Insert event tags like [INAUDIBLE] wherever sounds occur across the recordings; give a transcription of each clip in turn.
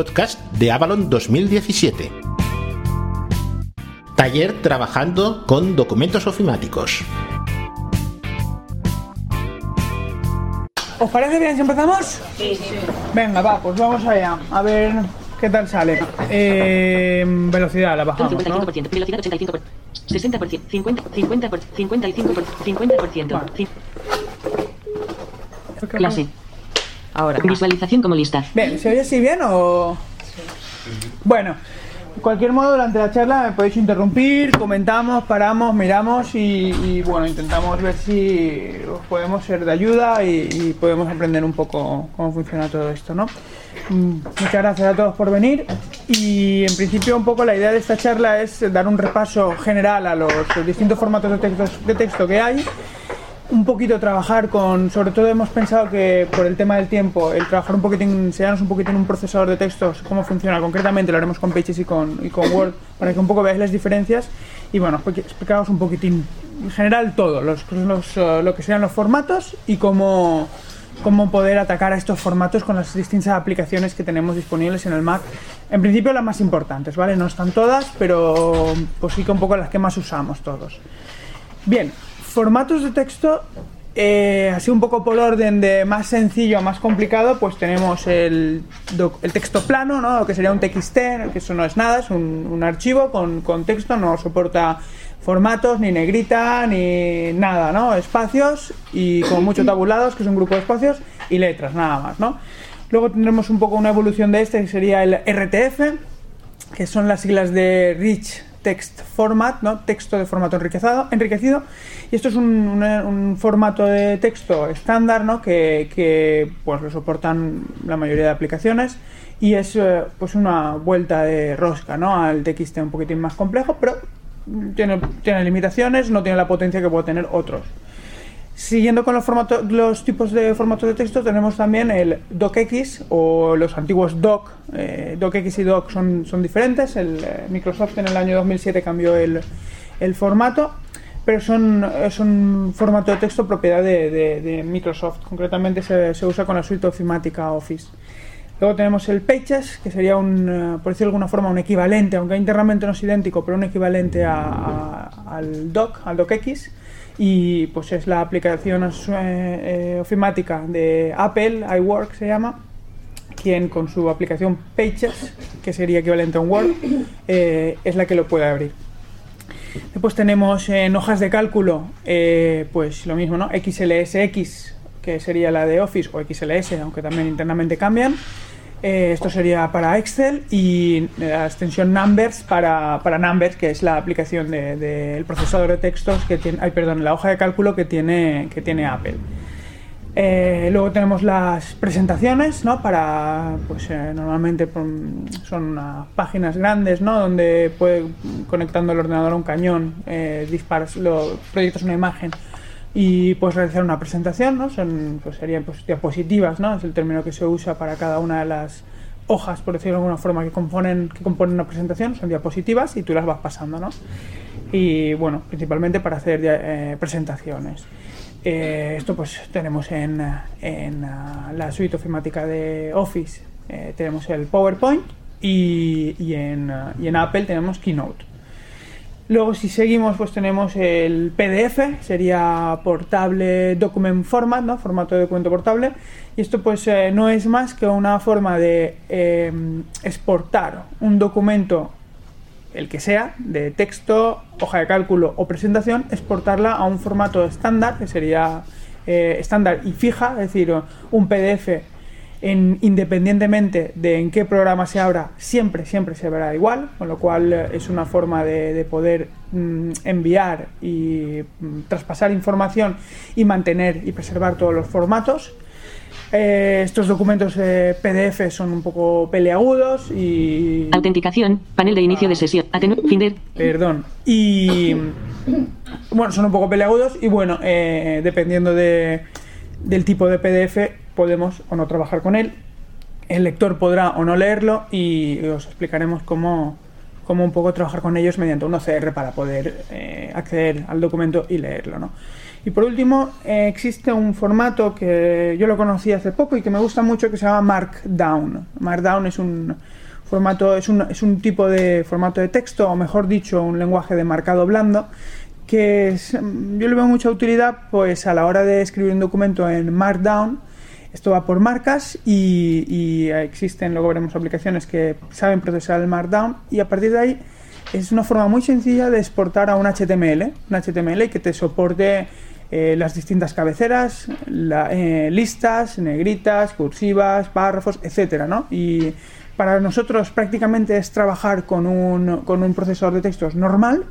podcast de Avalon 2017. Taller trabajando con documentos ofimáticos. ¿Os parece bien si empezamos? Sí, sí. Venga, va, pues vamos allá. A ver qué tal sale. Eh, velocidad, la bajamos, ¿no? 55%, velocidad 85%, 60%, 50%, 50%, 55%, 50%. Clase. Ahora. Visualización como lista. Bien, ¿se oye así bien o...? Bueno, de cualquier modo, durante la charla me podéis interrumpir, comentamos, paramos, miramos y, y, bueno, intentamos ver si os podemos ser de ayuda y, y, podemos aprender un poco cómo funciona todo esto, ¿no? Mm, Muchas gracias a todos por venir y en principio un poco la idea de esta charla es dar un repaso general a los, los distintos formatos de texto, de texto que hay un poquito trabajar con, sobre todo hemos pensado que por el tema del tiempo, el trabajar un poquitín, enseñarnos un poquitín un procesador de textos, cómo funciona concretamente, lo haremos con Pages y con, y con Word, para que un poco veáis las diferencias y bueno, explicaros un poquitín, en general todo, los, los, uh, lo que sean los formatos y cómo, cómo poder atacar a estos formatos con las distintas aplicaciones que tenemos disponibles en el Mac. En principio las más importantes, ¿vale? No están todas, pero pues sí que un poco las que más usamos todos. Bien, formatos de texto, eh, así un poco por orden de más sencillo a más complicado, pues tenemos el, el texto plano, ¿no? que sería un TXT, que eso no es nada, es un, archivo con, texto, no soporta formatos, ni negrita, ni nada, ¿no? Espacios y con mucho tabulados, que es un grupo de espacios, y letras, nada más, ¿no? Luego tendremos un poco una evolución de este, que sería el RTF, que son las siglas de Rich Text Format, ¿no? texto de formato enriquecido, enriquecido. Y esto es un, formato de texto estándar ¿no? que, que, pues, lo soportan la mayoría de aplicaciones y es eh, pues una vuelta de rosca ¿no? al TXT un poquitín más complejo, pero tiene, tiene limitaciones, no tiene la potencia que puede tener otros. Siguiendo con los, tipos de formatos de texto, tenemos también el DocX o los antiguos Doc. Eh, DocX y Doc son, diferentes. Eh, Microsoft en el año 2007 cambió el, formato, pero es un formato de texto propiedad de, Microsoft. Concretamente se, usa con la suite ofimática Office. Luego tenemos el Pages, que sería un, uh, por decirlo de alguna forma, un equivalente, aunque internamente no es idéntico, pero un equivalente al Doc, al DocX y pues es la aplicación eh, eh, ofimática de Apple, iWork se llama, quien con su aplicación Pages, que sería equivalente a un Word, eh, es la que lo puede abrir. Después tenemos en hojas de cálculo, eh, pues lo mismo, ¿no? XLSX, que sería la de Office, o XLS, aunque también internamente cambian. Eh, esto sería para Excel y la extensión Numbers para, para Numbers, que es la aplicación del de, de procesador de textos que tiene, ay, perdón, la hoja de cálculo que tiene, que tiene Apple. Eh, luego tenemos las presentaciones, ¿no? Para, pues eh, normalmente son unas páginas grandes, ¿no? Donde puede, conectando el ordenador a un cañón, eh, disparas, lo, proyectas una imagen y puedes realizar una presentación, ¿no? Son, pues serían pues, diapositivas, ¿no? Es el término que se usa para cada una de las hojas, por decirlo de alguna forma, que componen, que componen una presentación, son diapositivas y tú las vas pasando, ¿no? Y bueno, principalmente para hacer eh, presentaciones. Eh, esto pues tenemos en, en uh, la suite ofimática de Office, eh, tenemos el PowerPoint y, y, en, uh, y en Apple tenemos Keynote. Luego si seguimos pues tenemos el PDF, sería portable document format, ¿no? formato de documento portable. Y esto pues eh, no es más que una forma de eh, exportar un documento, el que sea, de texto, hoja de cálculo o presentación, exportarla a un formato estándar, que sería eh, estándar y fija, es decir, un PDF en, independientemente de en qué programa se abra, siempre, siempre se verá igual, con lo cual eh, es una forma de, de poder mm, enviar y mm, traspasar información y mantener y preservar todos los formatos. Eh, estos documentos eh, PDF son un poco peleagudos y... Autenticación, panel de inicio de sesión, Atenu Finder. Perdón. Y... Bueno, son un poco peleagudos y bueno, eh, dependiendo de, del tipo de PDF podemos o no trabajar con él. El lector podrá o no leerlo y os explicaremos cómo, cómo un poco trabajar con ellos mediante un OCR para poder eh, acceder al documento y leerlo. ¿no? Y por último, eh, existe un formato que yo lo conocí hace poco y que me gusta mucho que se llama Markdown. Markdown es un formato, es un, es un tipo de formato de texto, o mejor dicho, un lenguaje de marcado blando, que yo le veo mucha utilidad pues a la hora de escribir un documento en Markdown. Esto va por marcas y, existen, luego veremos aplicaciones que saben procesar el Markdown y a partir de ahí es una forma muy sencilla de exportar a un HTML, un HTML que te soporte eh, las distintas cabeceras, eh, listas, negritas, cursivas, párrafos, etcétera, ¿no? Y para nosotros prácticamente es trabajar con un, con un procesador de textos normal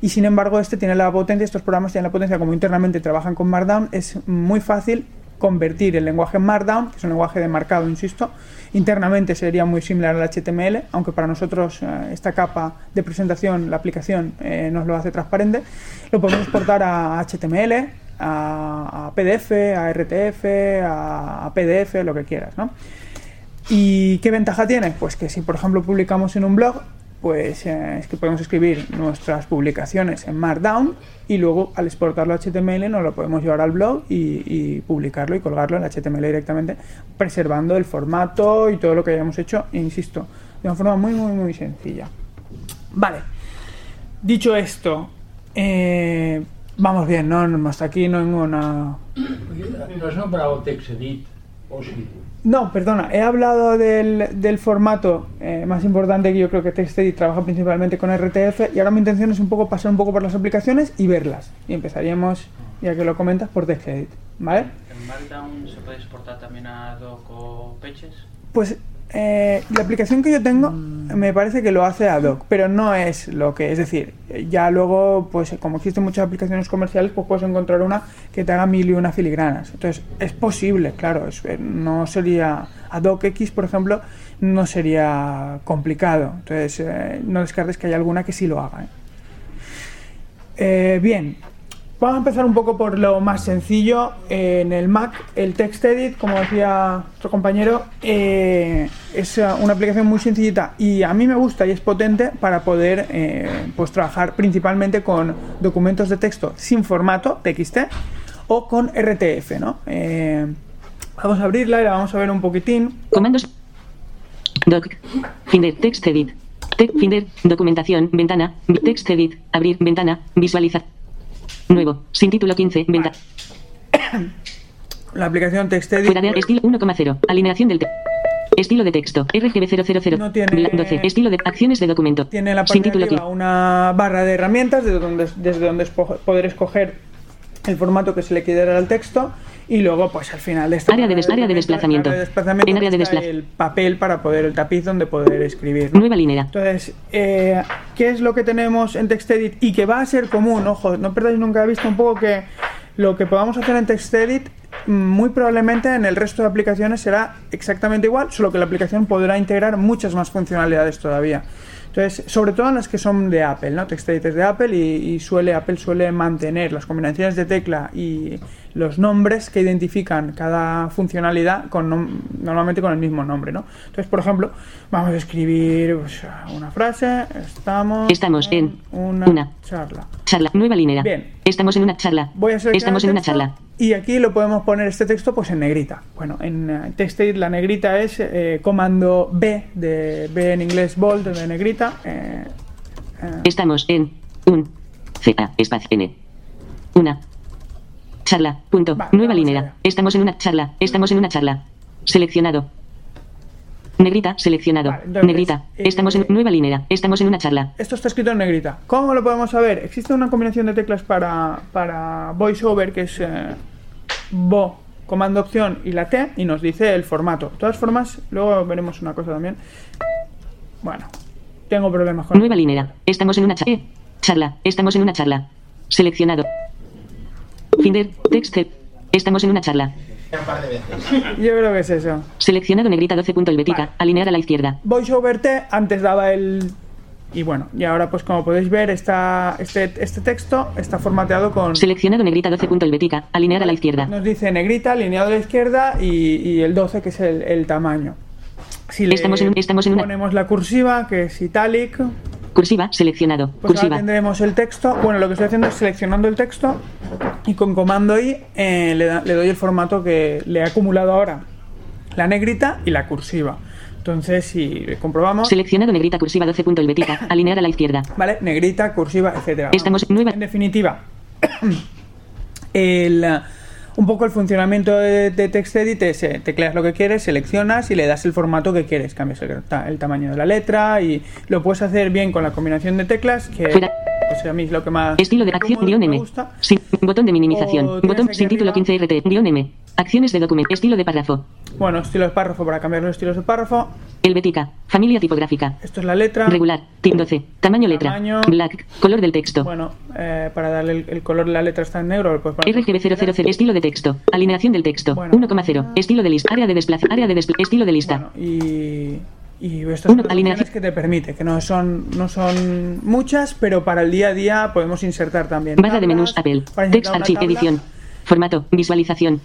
y sin embargo este tiene la potencia, estos programas tienen la potencia como internamente trabajan con Markdown, es muy fácil convertir el lenguaje Markdown, que es un lenguaje de marcado, insisto, internamente sería muy similar al HTML, aunque para nosotros eh, esta capa de presentación, la aplicación, eh, nos lo hace transparente, lo podemos exportar a HTML, a, PDF, a RTF, a, a PDF, lo que quieras, ¿no? ¿Y qué ventaja tiene? Pues que si por ejemplo publicamos en un blog, pues eh, es que podemos escribir nuestras publicaciones en Markdown y luego al exportarlo a HTML nos lo podemos llevar al blog y, publicarlo y colgarlo en HTML directamente, preservando el formato y todo lo que hayamos hecho, insisto, de una forma muy, muy, muy sencilla. Vale, dicho esto, eh, vamos bien, ¿no? Hasta aquí no hay ninguna... No has nombrado TextEdit, o sí. No, perdona, he hablado del, del formato eh, más importante que yo creo que TextEdit trabaja principalmente con RTF y ahora mi intención es un poco pasar un poco por las aplicaciones y verlas. Y empezaríamos, ya que lo comentas, por TextEdit, ¿vale? ¿En Markdown se puede exportar también a doc o? Pues eh, la aplicación que yo tengo me parece que lo hace ad hoc, pero no es lo que es decir, ya luego, pues como existen muchas aplicaciones comerciales, pues puedes encontrar una que te haga mil y una filigranas. Entonces, es posible, claro, es- eh, no sería ad hoc X, por ejemplo, no sería complicado. Entonces, eh, no descartes que haya alguna que sí lo haga. ¿eh? Eh, bien, vamos a empezar un poco por lo más sencillo. Eh, en el Mac, el TextEdit, como decía nuestro compañero, eh, es una aplicación muy sencillita y a mí me gusta y es potente para poder eh, pues trabajar principalmente con documentos de texto sin formato, TXT, o con RTF, ¿no? Vamos a abrirla y la vamos a ver un poquitín. Comandos. Doc. Finder. Text edit. Te- Finder. Documentación. Ventana. vi- Text edit. Abrir. Ventana. Visualizar. Nuevo. Sin título 15. Ventana. La aplicación TextEdit. Fuera de estilo 1,0. Alineación del texto. Estilo de texto. RGB 000. No tiene- Bla- 12. Estilo de acciones de documento. Tiene en la parte de título arriba 15. una barra de herramientas desde donde, desde donde poder escoger el formato que se le quiere dar al texto y luego pues al final de esta Área de barra des- área de documento, desplazamiento. área de desplazamiento En área de está despla- el papel para poder el tapiz donde poder escribir ¿no? Nueva línea. entonces eh, ¿qué es lo que tenemos en TextEdit y que va a ser común? ojo no perdáis nunca de vista un poco que lo que podamos hacer en TextEdit mm, muy probablemente en el resto de aplicaciones será exactamente igual, solo que la aplicación podrá integrar muchas más funcionalidades todavía. Entonces, sobre todo en las que son de Apple, ¿no? TextEdit es de Apple y, y suele, Apple suele mantener las combinaciones de tecla y los nombres que identifican cada funcionalidad con normalmente con el mismo nombre, ¿no? Entonces, por ejemplo, vamos a escribir pues, una frase, estamos, Estamos en una, una charla. Charla. Nueva línea. Bien. Estamos en una charla. Voy a Estamos en una charla. Y aquí lo podemos poner este texto pues en negrita. Bueno, en eh, TextEdit la negrita es eh, comando B, de B en inglés bold, de negrita. eh, eh, Estamos en un Z espacio N. Una charla. Punto. Vale, Nueva línea. Estamos en una charla. Estamos en una charla. Seleccionado. Negrita, seleccionado. Vale, entonces, Negrita. eh, Estamos en nueva línea. Estamos en una charla. Esto está escrito en negrita. ¿Cómo lo podemos saber? Existe una combinación de teclas para, para VoiceOver que es eh, Bo, comando opción y la T y nos dice el formato. De todas formas, luego veremos una cosa también. Bueno, tengo problemas con Nueva línea. Estamos en una eh, charla. Estamos en una charla. Seleccionado. Finder. Text. Estamos en una charla. Yo creo que es eso. Seleccionado negrita 12 punto helvética. Vale. Alinear a la izquierda. VoiceOver T antes daba el y bueno, y ahora pues como podéis ver está este, este texto está formateado con Seleccionado negrita 12 punto helvética. Alinear a la izquierda. nos dice negrita, alineado a la izquierda y, y el 12 que es el, el tamaño. Si le Estamos en estamos en una- ponemos la cursiva que es italic, Cursiva. Seleccionado. Pues ahora Cursiva. tendremos el texto. Bueno, lo que estoy haciendo es seleccionando el texto y con comando I eh, le, da- le doy el formato que le he acumulado ahora. La negrita y la cursiva. Entonces, si comprobamos, Seleccionado negrita cursiva 12 punto helvética. [COUGHS] Alinear a la izquierda. ¿vale? Negrita, cursiva, etcétera. Estamos nueva. En definitiva, [COUGHS] el, un poco el funcionamiento de, TextEdit es eh, tecleas lo que quieres, seleccionas y le das el formato que quieres. Cambias el, el tamaño de la letra y lo puedes hacer bien con la combinación de teclas, que Fuera. pues, a mí es lo que más Estilo de acción. Guión M. gusta. Sin, botón de minimización. O Botón sin título arriba. 15 RT. Guión M. Acciones de documento. Estilo de párrafo. Bueno, estilo de párrafo para cambiar los estilos de párrafo. Helvética. Familia tipográfica. Esto es la letra. Regular. Tip 12. Tamaño letra. Tamaño. Black. Color del texto. Bueno, eh, para darle el, el color de la letra está en negro. Poner RGB 000. Estilo de texto. Alineación del texto. Bueno. 1,0. Estilo de lista. Área de desplazo. Área de desplazo. Estilo de lista. Bueno, y, y estas alineación. opciones que te permite, que no son, no son muchas, pero para el día a día podemos insertar también. Barra de menús Apple. Text Archive edición. Formato. Visualización.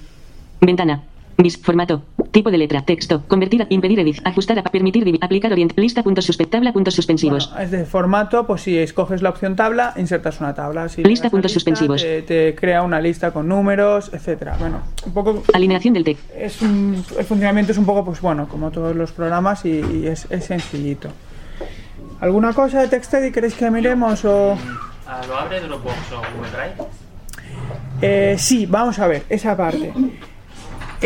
Ventana. Vis formato. Tipo de letra. Texto. Convertir a impedir edición. Ajustar a permitir divi- aplicar orient. Lista puntos suspe- tabla puntos suspensivos. Bueno, es de formato, pues si escoges la opción tabla, insertas una tabla. Si Lista puntos suspensivos. Te, te crea una lista con números, etcétera. Bueno, un poco Alineación del texto. es un- el funcionamiento es un poco, pues bueno, como todos los programas y, y es, es sencillito. ¿Alguna cosa de TextEdit queréis que miremos o...? Ah, ¿Lo abre Dropbox o Google Drive? Eh, sí, vamos a ver, esa parte.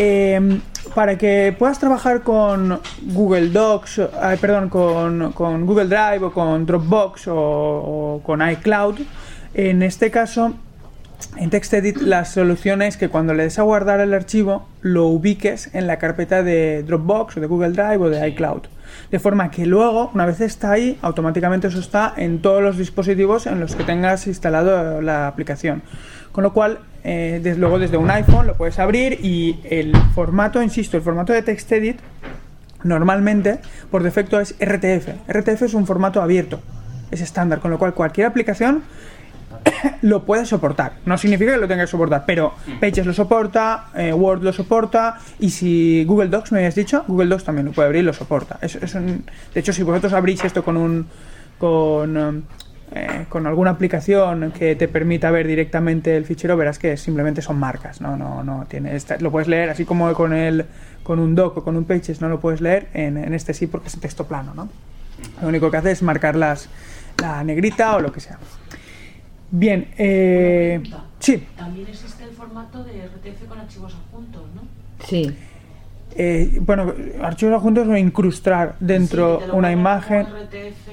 Eh, para que puedas trabajar con Google Docs, eh, perdón, con, con Google Drive o con Dropbox o, o con iCloud, en este caso, en TextEdit la solución es que cuando le des a guardar el archivo, lo ubiques en la carpeta de Dropbox o de Google Drive o de iCloud. De forma que luego, una vez está ahí, automáticamente eso está en todos los dispositivos en los que tengas instalado la aplicación. Con lo cual, eh, desde luego desde un iPhone lo puedes abrir y el formato, insisto, el formato de TextEdit normalmente por defecto es RTF. RTF es un formato abierto, es estándar, con lo cual cualquier aplicación [COUGHS] lo puede soportar. No significa que lo tenga que soportar, pero Pages lo soporta, eh, Word lo soporta y si Google Docs me habías dicho, Google Docs también lo puede abrir y lo soporta. De hecho, si vosotros abrís esto con un con, um, eh, con alguna aplicación que te permita ver directamente el fichero, verás que simplemente son marcas, no, no, no tiene, esta- lo puedes leer así como con el con un doc o con un pages no lo puedes leer, en, en este sí porque es texto plano, ¿no? Lo único que hace es marcar las, la negrita o lo que sea. Bien, eh, sí, También existe el formato de RTF con archivos adjuntos, ¿no? Sí. eh, bueno, archivos adjuntos o incrustar dentro Sí, una imagen. RTF,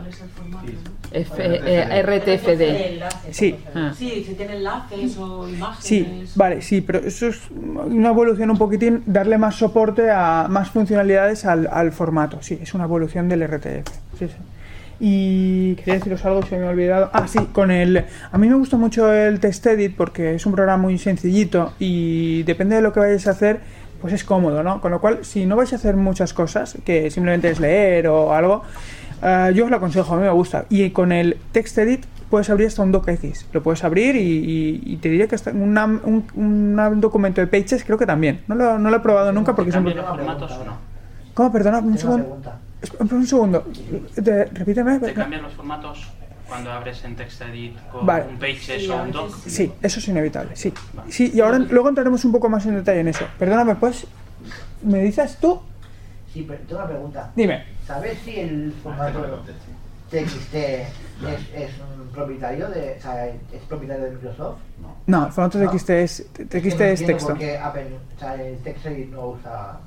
cuál es el formato, ¿no? F- eh, RTFD. Sí. Ah. Sí, si tiene enlaces o imágenes. Sí, vale, sí, pero eso es una evolución un poquitín, darle más soporte a más funcionalidades al, al formato. Sí, es una evolución del RTF. Sí, sí. Y quería deciros algo, se me ha olvidado. Ah, sí, con el. A mí me gusta mucho el TextEdit porque es un programa muy sencillito y depende de lo que vayáis a hacer, pues es cómodo, ¿no? Con lo cual, si no vais a hacer muchas cosas, que simplemente es leer o algo, ah, yo os lo aconsejo, a mí me gusta. Y con el TextEdit puedes abrir hasta un docx. Lo puedes abrir y, y- y te diré que hasta una- un, un documento de Pages creo que también. No lo, no lo he probado nunca porque ¿Cambia siempre... los formatos o no? ¿Cómo? Perdona, un segundo. Un segundo. Te- repíteme. ¿Te cambian los formatos cuando abres en TextEdit con Vale. un Pages Sí, o un Doc? Sí, eso es inevitable, sí. Sí, y ahora luego entraremos un poco más en detalle en eso. Perdóname, pues, ¿me dices tú? Sí, pero tengo una pregunta. Dime. ¿Sabes si el formato TXT es, es un propietario de, o sea, es propietario de Microsoft? No, el formato No. TXT es, que TXT no es entiendo texto. por qué Apple, o sea, el TextEdit no usa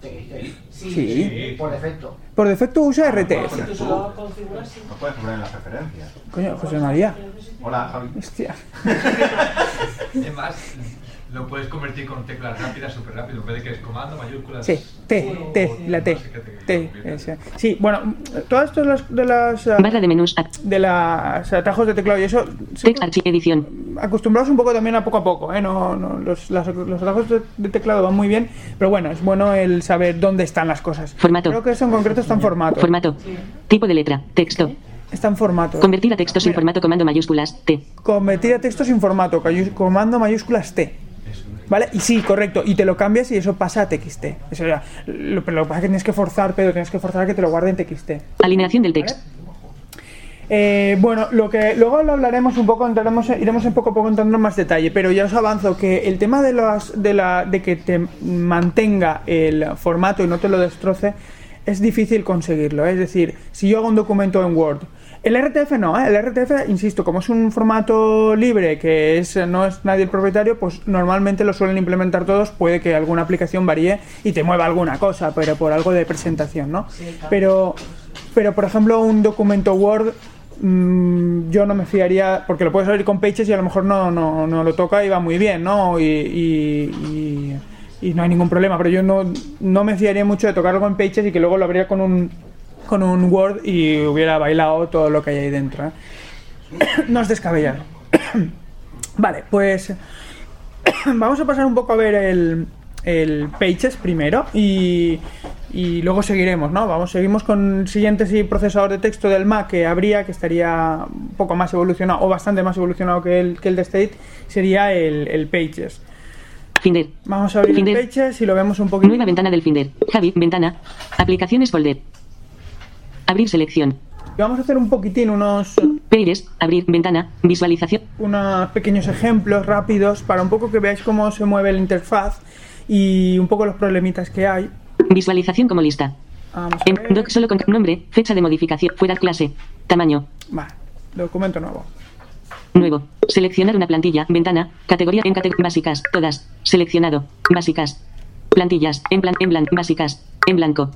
TXT. Sí. Por defecto. Por defecto usa configuras, sí. No puedes poner en las referencias. Coño, José María. Hola, Javi. Hostia. [LAUGHS] Además, lo puedes convertir con teclas rápidas, súper rápido. En vez de que es comando, mayúsculas. Sí, T, T, la T. Sí, bueno, todo esto de las, de las, ah, Barra de menús. Act- de las atajos de teclado y eso, Text edición. acostumbrados un poco también a poco a poco, ¿eh? No, no, los, las- los atajos de, de teclado van muy bien, pero bueno, es bueno el saber dónde están las cosas. Formato. Creo que eso en concreto está en formato. Formato. Tipo de letra. Texto. Está en formato. Convertir a texto sin formato comando mayúsculas. T. Convertir a texto sin formato, comando mayúsculas T. ¿Vale? Y sí, correcto. Y te lo cambias y eso pasa a TXT. Eso ya, lo, pero lo que pasa es que tienes que forzar, pero tienes que forzar a que te lo guarde en TXT. Alineación del texto. Eh, bueno, lo que luego lo hablaremos un poco, entraremos, iremos un poco a poco entrando en más detalle, pero ya os avanzo que el tema de, las, de, la, de que te mantenga el formato y no te lo destroce es difícil conseguirlo. ¿eh? Es decir, si yo hago un documento en Word, el RTF no, ¿eh? el RTF, insisto, como es un formato libre que es, no es nadie el propietario, pues normalmente lo suelen implementar todos, puede que alguna aplicación varíe y te mueva alguna cosa, pero por algo de presentación, ¿no? Pero, pero por ejemplo, un documento Word mm, yo no me fiaría, porque lo puedes abrir con Pages y a lo mejor no, no, no lo toca y va muy bien, ¿no? Y, y- y- y no hay ningún problema, pero yo no, no me fiaría mucho de tocarlo con Pages y que luego lo abría con un, con un Word y hubiera bailado todo lo que hay ahí dentro. ¿eh? [COUGHS] no es descabellado. [COUGHS] vale, pues [COUGHS] vamos a pasar un poco a ver el, el Pages primero y, y luego seguiremos, ¿no? Vamos, seguimos con el siguiente sí, procesador de texto del Mac que habría, que estaría un poco más evolucionado o bastante más evolucionado que el, que el de State, sería el, el Pages. Finder. Vamos a abrir el Finder. Pages y lo vemos un poquito. Nueva ventana del Finder. Javi, ventana. Aplicaciones folder. Abrir selección. Y vamos a hacer un poquitín unos, Pages. Abrir ventana. Visualización. unos pequeños ejemplos rápidos para un poco que veáis cómo se mueve la interfaz y un poco los problemitas que hay. Visualización como lista. Vamos a En ver. doc solo con nombre, fecha de modificación, fuera clase, tamaño, Vale, documento nuevo. nuevo. Seleccionar una plantilla, ventana, categoría en categorías básicas, todas, seleccionado, básicas, plantillas, en plan, en blanco, básicas, en blanco.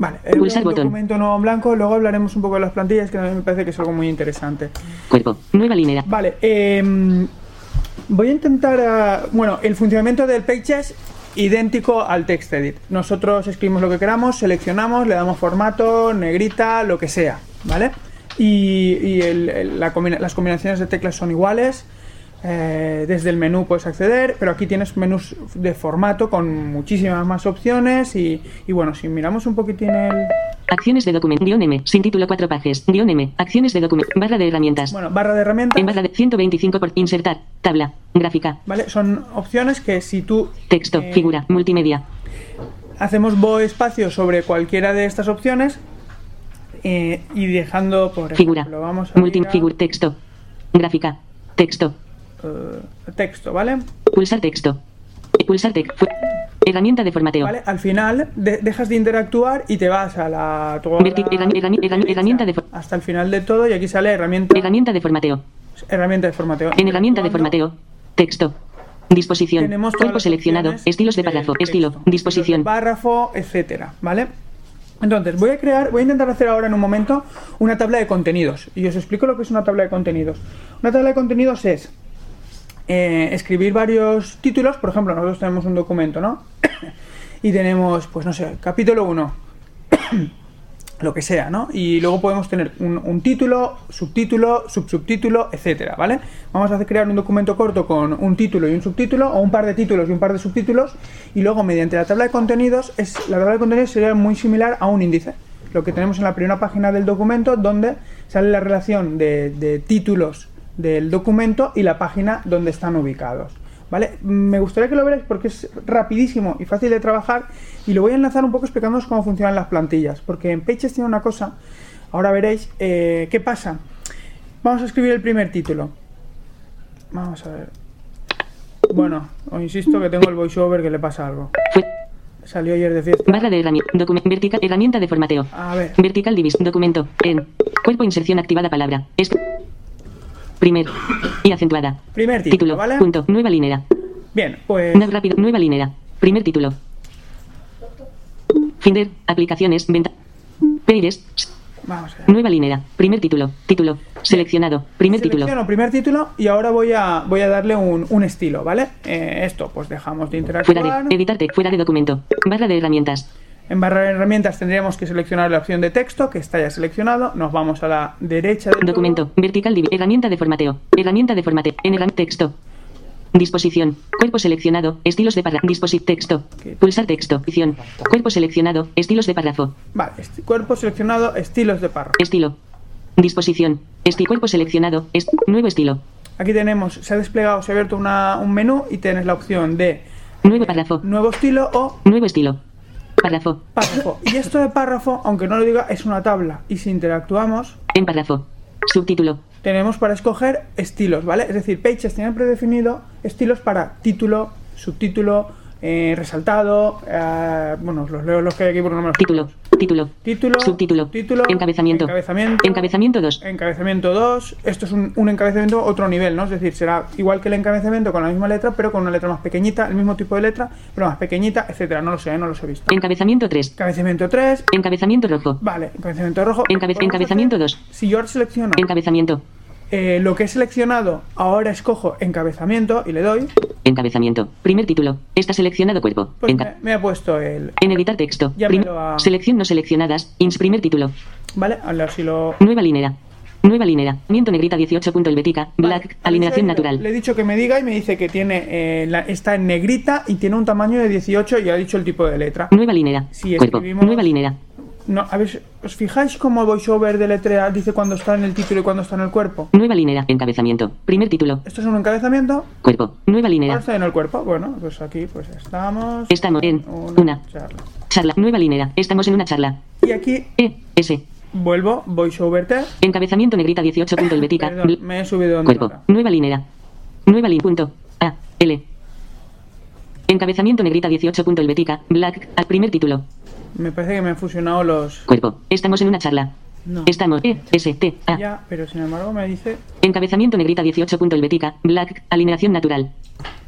Vale, el botón. documento nuevo en blanco, luego hablaremos un poco de las plantillas que a mí me parece que es algo muy interesante. Cuerpo, nueva línea. Vale, em, voy a intentar, ah, bueno, el funcionamiento del Pages idéntico al TextEdit. Nosotros escribimos lo que queramos, seleccionamos, le damos formato, negrita, lo que sea, ¿vale? Y, y el- el- la combina- las combinaciones de teclas son iguales. Eh, desde el menú puedes acceder, pero aquí tienes menús de formato con muchísimas más opciones y, y bueno, si miramos un poquitín el... Acciones de documento, guion M, sin título cuatro pages, guion M, acciones de documento, barra de herramientas. Bueno, barra de herramientas. En barra de 125 por insertar, tabla, gráfica, ¿Vale? Son opciones que si tú texto, Eh, figura, multimedia, hacemos bo espacio sobre cualquiera de estas opciones eh, y dejando por figura, ejemplo, vamos a multi, figura, texto, gráfica, texto, eh, texto, ¿vale? pulsar texto, pulsar texto, herramienta de formateo, ¿Vale? Al final de- dejas de interactuar y te vas a la, toda Verti- la herrami- herrami- herrami- derecha herramienta de hasta el final de todo y aquí sale herramienta herramienta de formateo, herramienta de formateo. en herramienta de formateo, texto, disposición, Tenemos cuerpo seleccionado, estilos de párrafo, texto, estilo, disposición, párrafo, etcétera, ¿vale? Entonces, voy a crear, voy a intentar hacer ahora en un momento una tabla de contenidos. Y os explico lo que es una tabla de contenidos. Una tabla de contenidos es eh, escribir varios títulos. Por ejemplo, nosotros tenemos un documento, ¿no? [COUGHS] y tenemos, pues no sé, capítulo 1. [COUGHS] lo que sea, ¿no? Y luego podemos tener un, título, subtítulo, subsubtítulo, etcétera, ¿vale? Vamos a crear un documento corto con un título y un subtítulo, o un par de títulos y un par de subtítulos, y luego mediante la tabla de contenidos, es, la tabla de contenidos sería muy similar a un índice. Lo que tenemos en la primera página del documento, donde sale la relación de, de títulos del documento y la página donde están ubicados. ¿Vale? Me gustaría que lo veáis porque es rapidísimo y fácil de trabajar y lo voy a enlazar un poco explicándoos cómo funcionan las plantillas. Porque en Pages tiene una cosa, ahora veréis, eh, ¿qué pasa? Vamos a escribir el primer título. Vamos a ver. Bueno, os insisto que tengo el voiceover que le pasa algo. Salió ayer de fiesta. barra de herramienta, vertical, herramienta de formateo, A ver, vertical divis, documento, en, cuerpo inserción activada palabra, es, primer, y acentuada, primer título, título, ¿vale? punto, nueva línea, Bien, pues nav rápido, nueva línea, primer título, Finder, aplicaciones, venta, Pages, vamos a ver. nueva línea, primer título, título, seleccionado, primer título, Selecciono primer título y ahora voy a, voy a darle un, un estilo, ¿vale? Eh, esto, pues dejamos de interactuar. fuera de, editarte, fuera de documento, barra de herramientas, En barra de herramientas tendríamos que seleccionar la opción de texto, que está ya seleccionado. Nos vamos a la derecha del documento, vertical divis, herramienta de formateo, herramienta de formateo, en herramienta, texto, disposición, cuerpo seleccionado, estilos de párrafo, disposit texto, pulsar texto, opción, cuerpo seleccionado, estilos de párrafo, Vale, este cuerpo seleccionado, estilos de párrafo. Estilo. Disposición. Esti cuerpo seleccionado. Est nuevo estilo. Aquí tenemos, se ha desplegado, se ha abierto una- un menú y tienes la opción de Nuevo párrafo. nuevo estilo o Nuevo estilo. Párrafo. párrafo. Y esto de párrafo, aunque no lo diga, es una tabla. Y si interactuamos, En párrafo. Subtítulo. tenemos para escoger estilos, ¿vale? Es decir, Pages tiene predefinido estilos para título, subtítulo, eh, resaltado, eh, bueno, os los leo los que hay aquí porque no me los Título. Título. Título, Subtítulo. título, Encabezamiento. encabezamiento, Encabezamiento 2. Encabezamiento 2, esto es un, un encabezamiento otro nivel, ¿no? Es decir, será igual que el encabezamiento con la misma letra, pero con una letra más pequeñita, el mismo tipo de letra, pero más pequeñita, etcétera. No lo sé, no los he visto. Encabezamiento 3. Encabezamiento 3, Encabezamiento rojo. vale, encabezamiento rojo. Encabe- encabezamiento hacer- 2. Si yo selecciono Encabezamiento. Eh, lo que he seleccionado, ahora escojo encabezamiento y le doy, Encabezamiento. Primer título. Está seleccionado cuerpo. pues me, me ha puesto el... En editar texto. Ha- Selección no seleccionadas. Ins primer título. ¿Vale? A ver si lo... Nueva linera. Nueva linera. Miento negrita 18. punto Helvética. Black. Vale, alineación natural. Le he dicho que me diga y me dice que tiene eh, la- está en negrita y tiene un tamaño de 18 y ha dicho el tipo de letra. Nueva linera. Si cuerpo. Nueva linera. No, a ver, ¿os fijáis cómo VoiceOver de letrea dice cuando está en el título y cuando está en el cuerpo? Nueva linera. Encabezamiento. Primer título. Esto es un encabezamiento, Cuerpo. Nueva linera. está en el cuerpo. Bueno, pues aquí pues estamos Estamos en una charla. charla. Nueva linera. Estamos en una charla. Y aquí E. S. vuelvo, VoiceOver T. Encabezamiento negrita 18. punto Helvética. Me he subido Cuerpo. nota. Nueva linera. Nueva línea. Punto. A. L. Encabezamiento negrita 18. punto Helvética. Black. Al primer título. Me parece que me han fusionado los... Cuerpo. Estamos en una charla. No. Estamos. E. S. T. A. Ya, pero sin embargo me dice... Encabezamiento negrita 18. punto Helvética. Black. Alineación natural.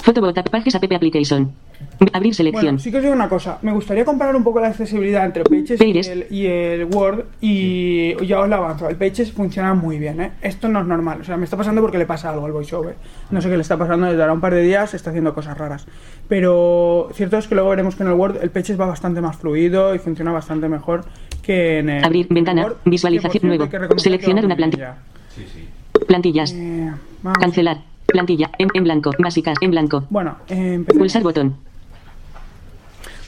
Photobot Pages app application. Abrir selección. Bueno, sí que os digo una cosa. Me gustaría comparar un poco la accesibilidad entre Pages y Pages. el, y el Word y ya os lo avanzo. El Pages funciona muy bien, ¿eh? Esto no es normal. O sea, me está pasando porque le pasa algo al VoiceOver. No sé qué le está pasando desde ahora un par de días, está haciendo cosas raras. Pero cierto es que luego veremos que en el Word el Pages va bastante más fluido y funciona bastante mejor que en el Abrir ventana. Word, Visualización nuevo. Seleccionar una plantilla. Sí, sí. Plantillas. Eh. Cancelar. Plantilla. En, en blanco. Básicas. En blanco. Bueno, eh. Pulsar botón.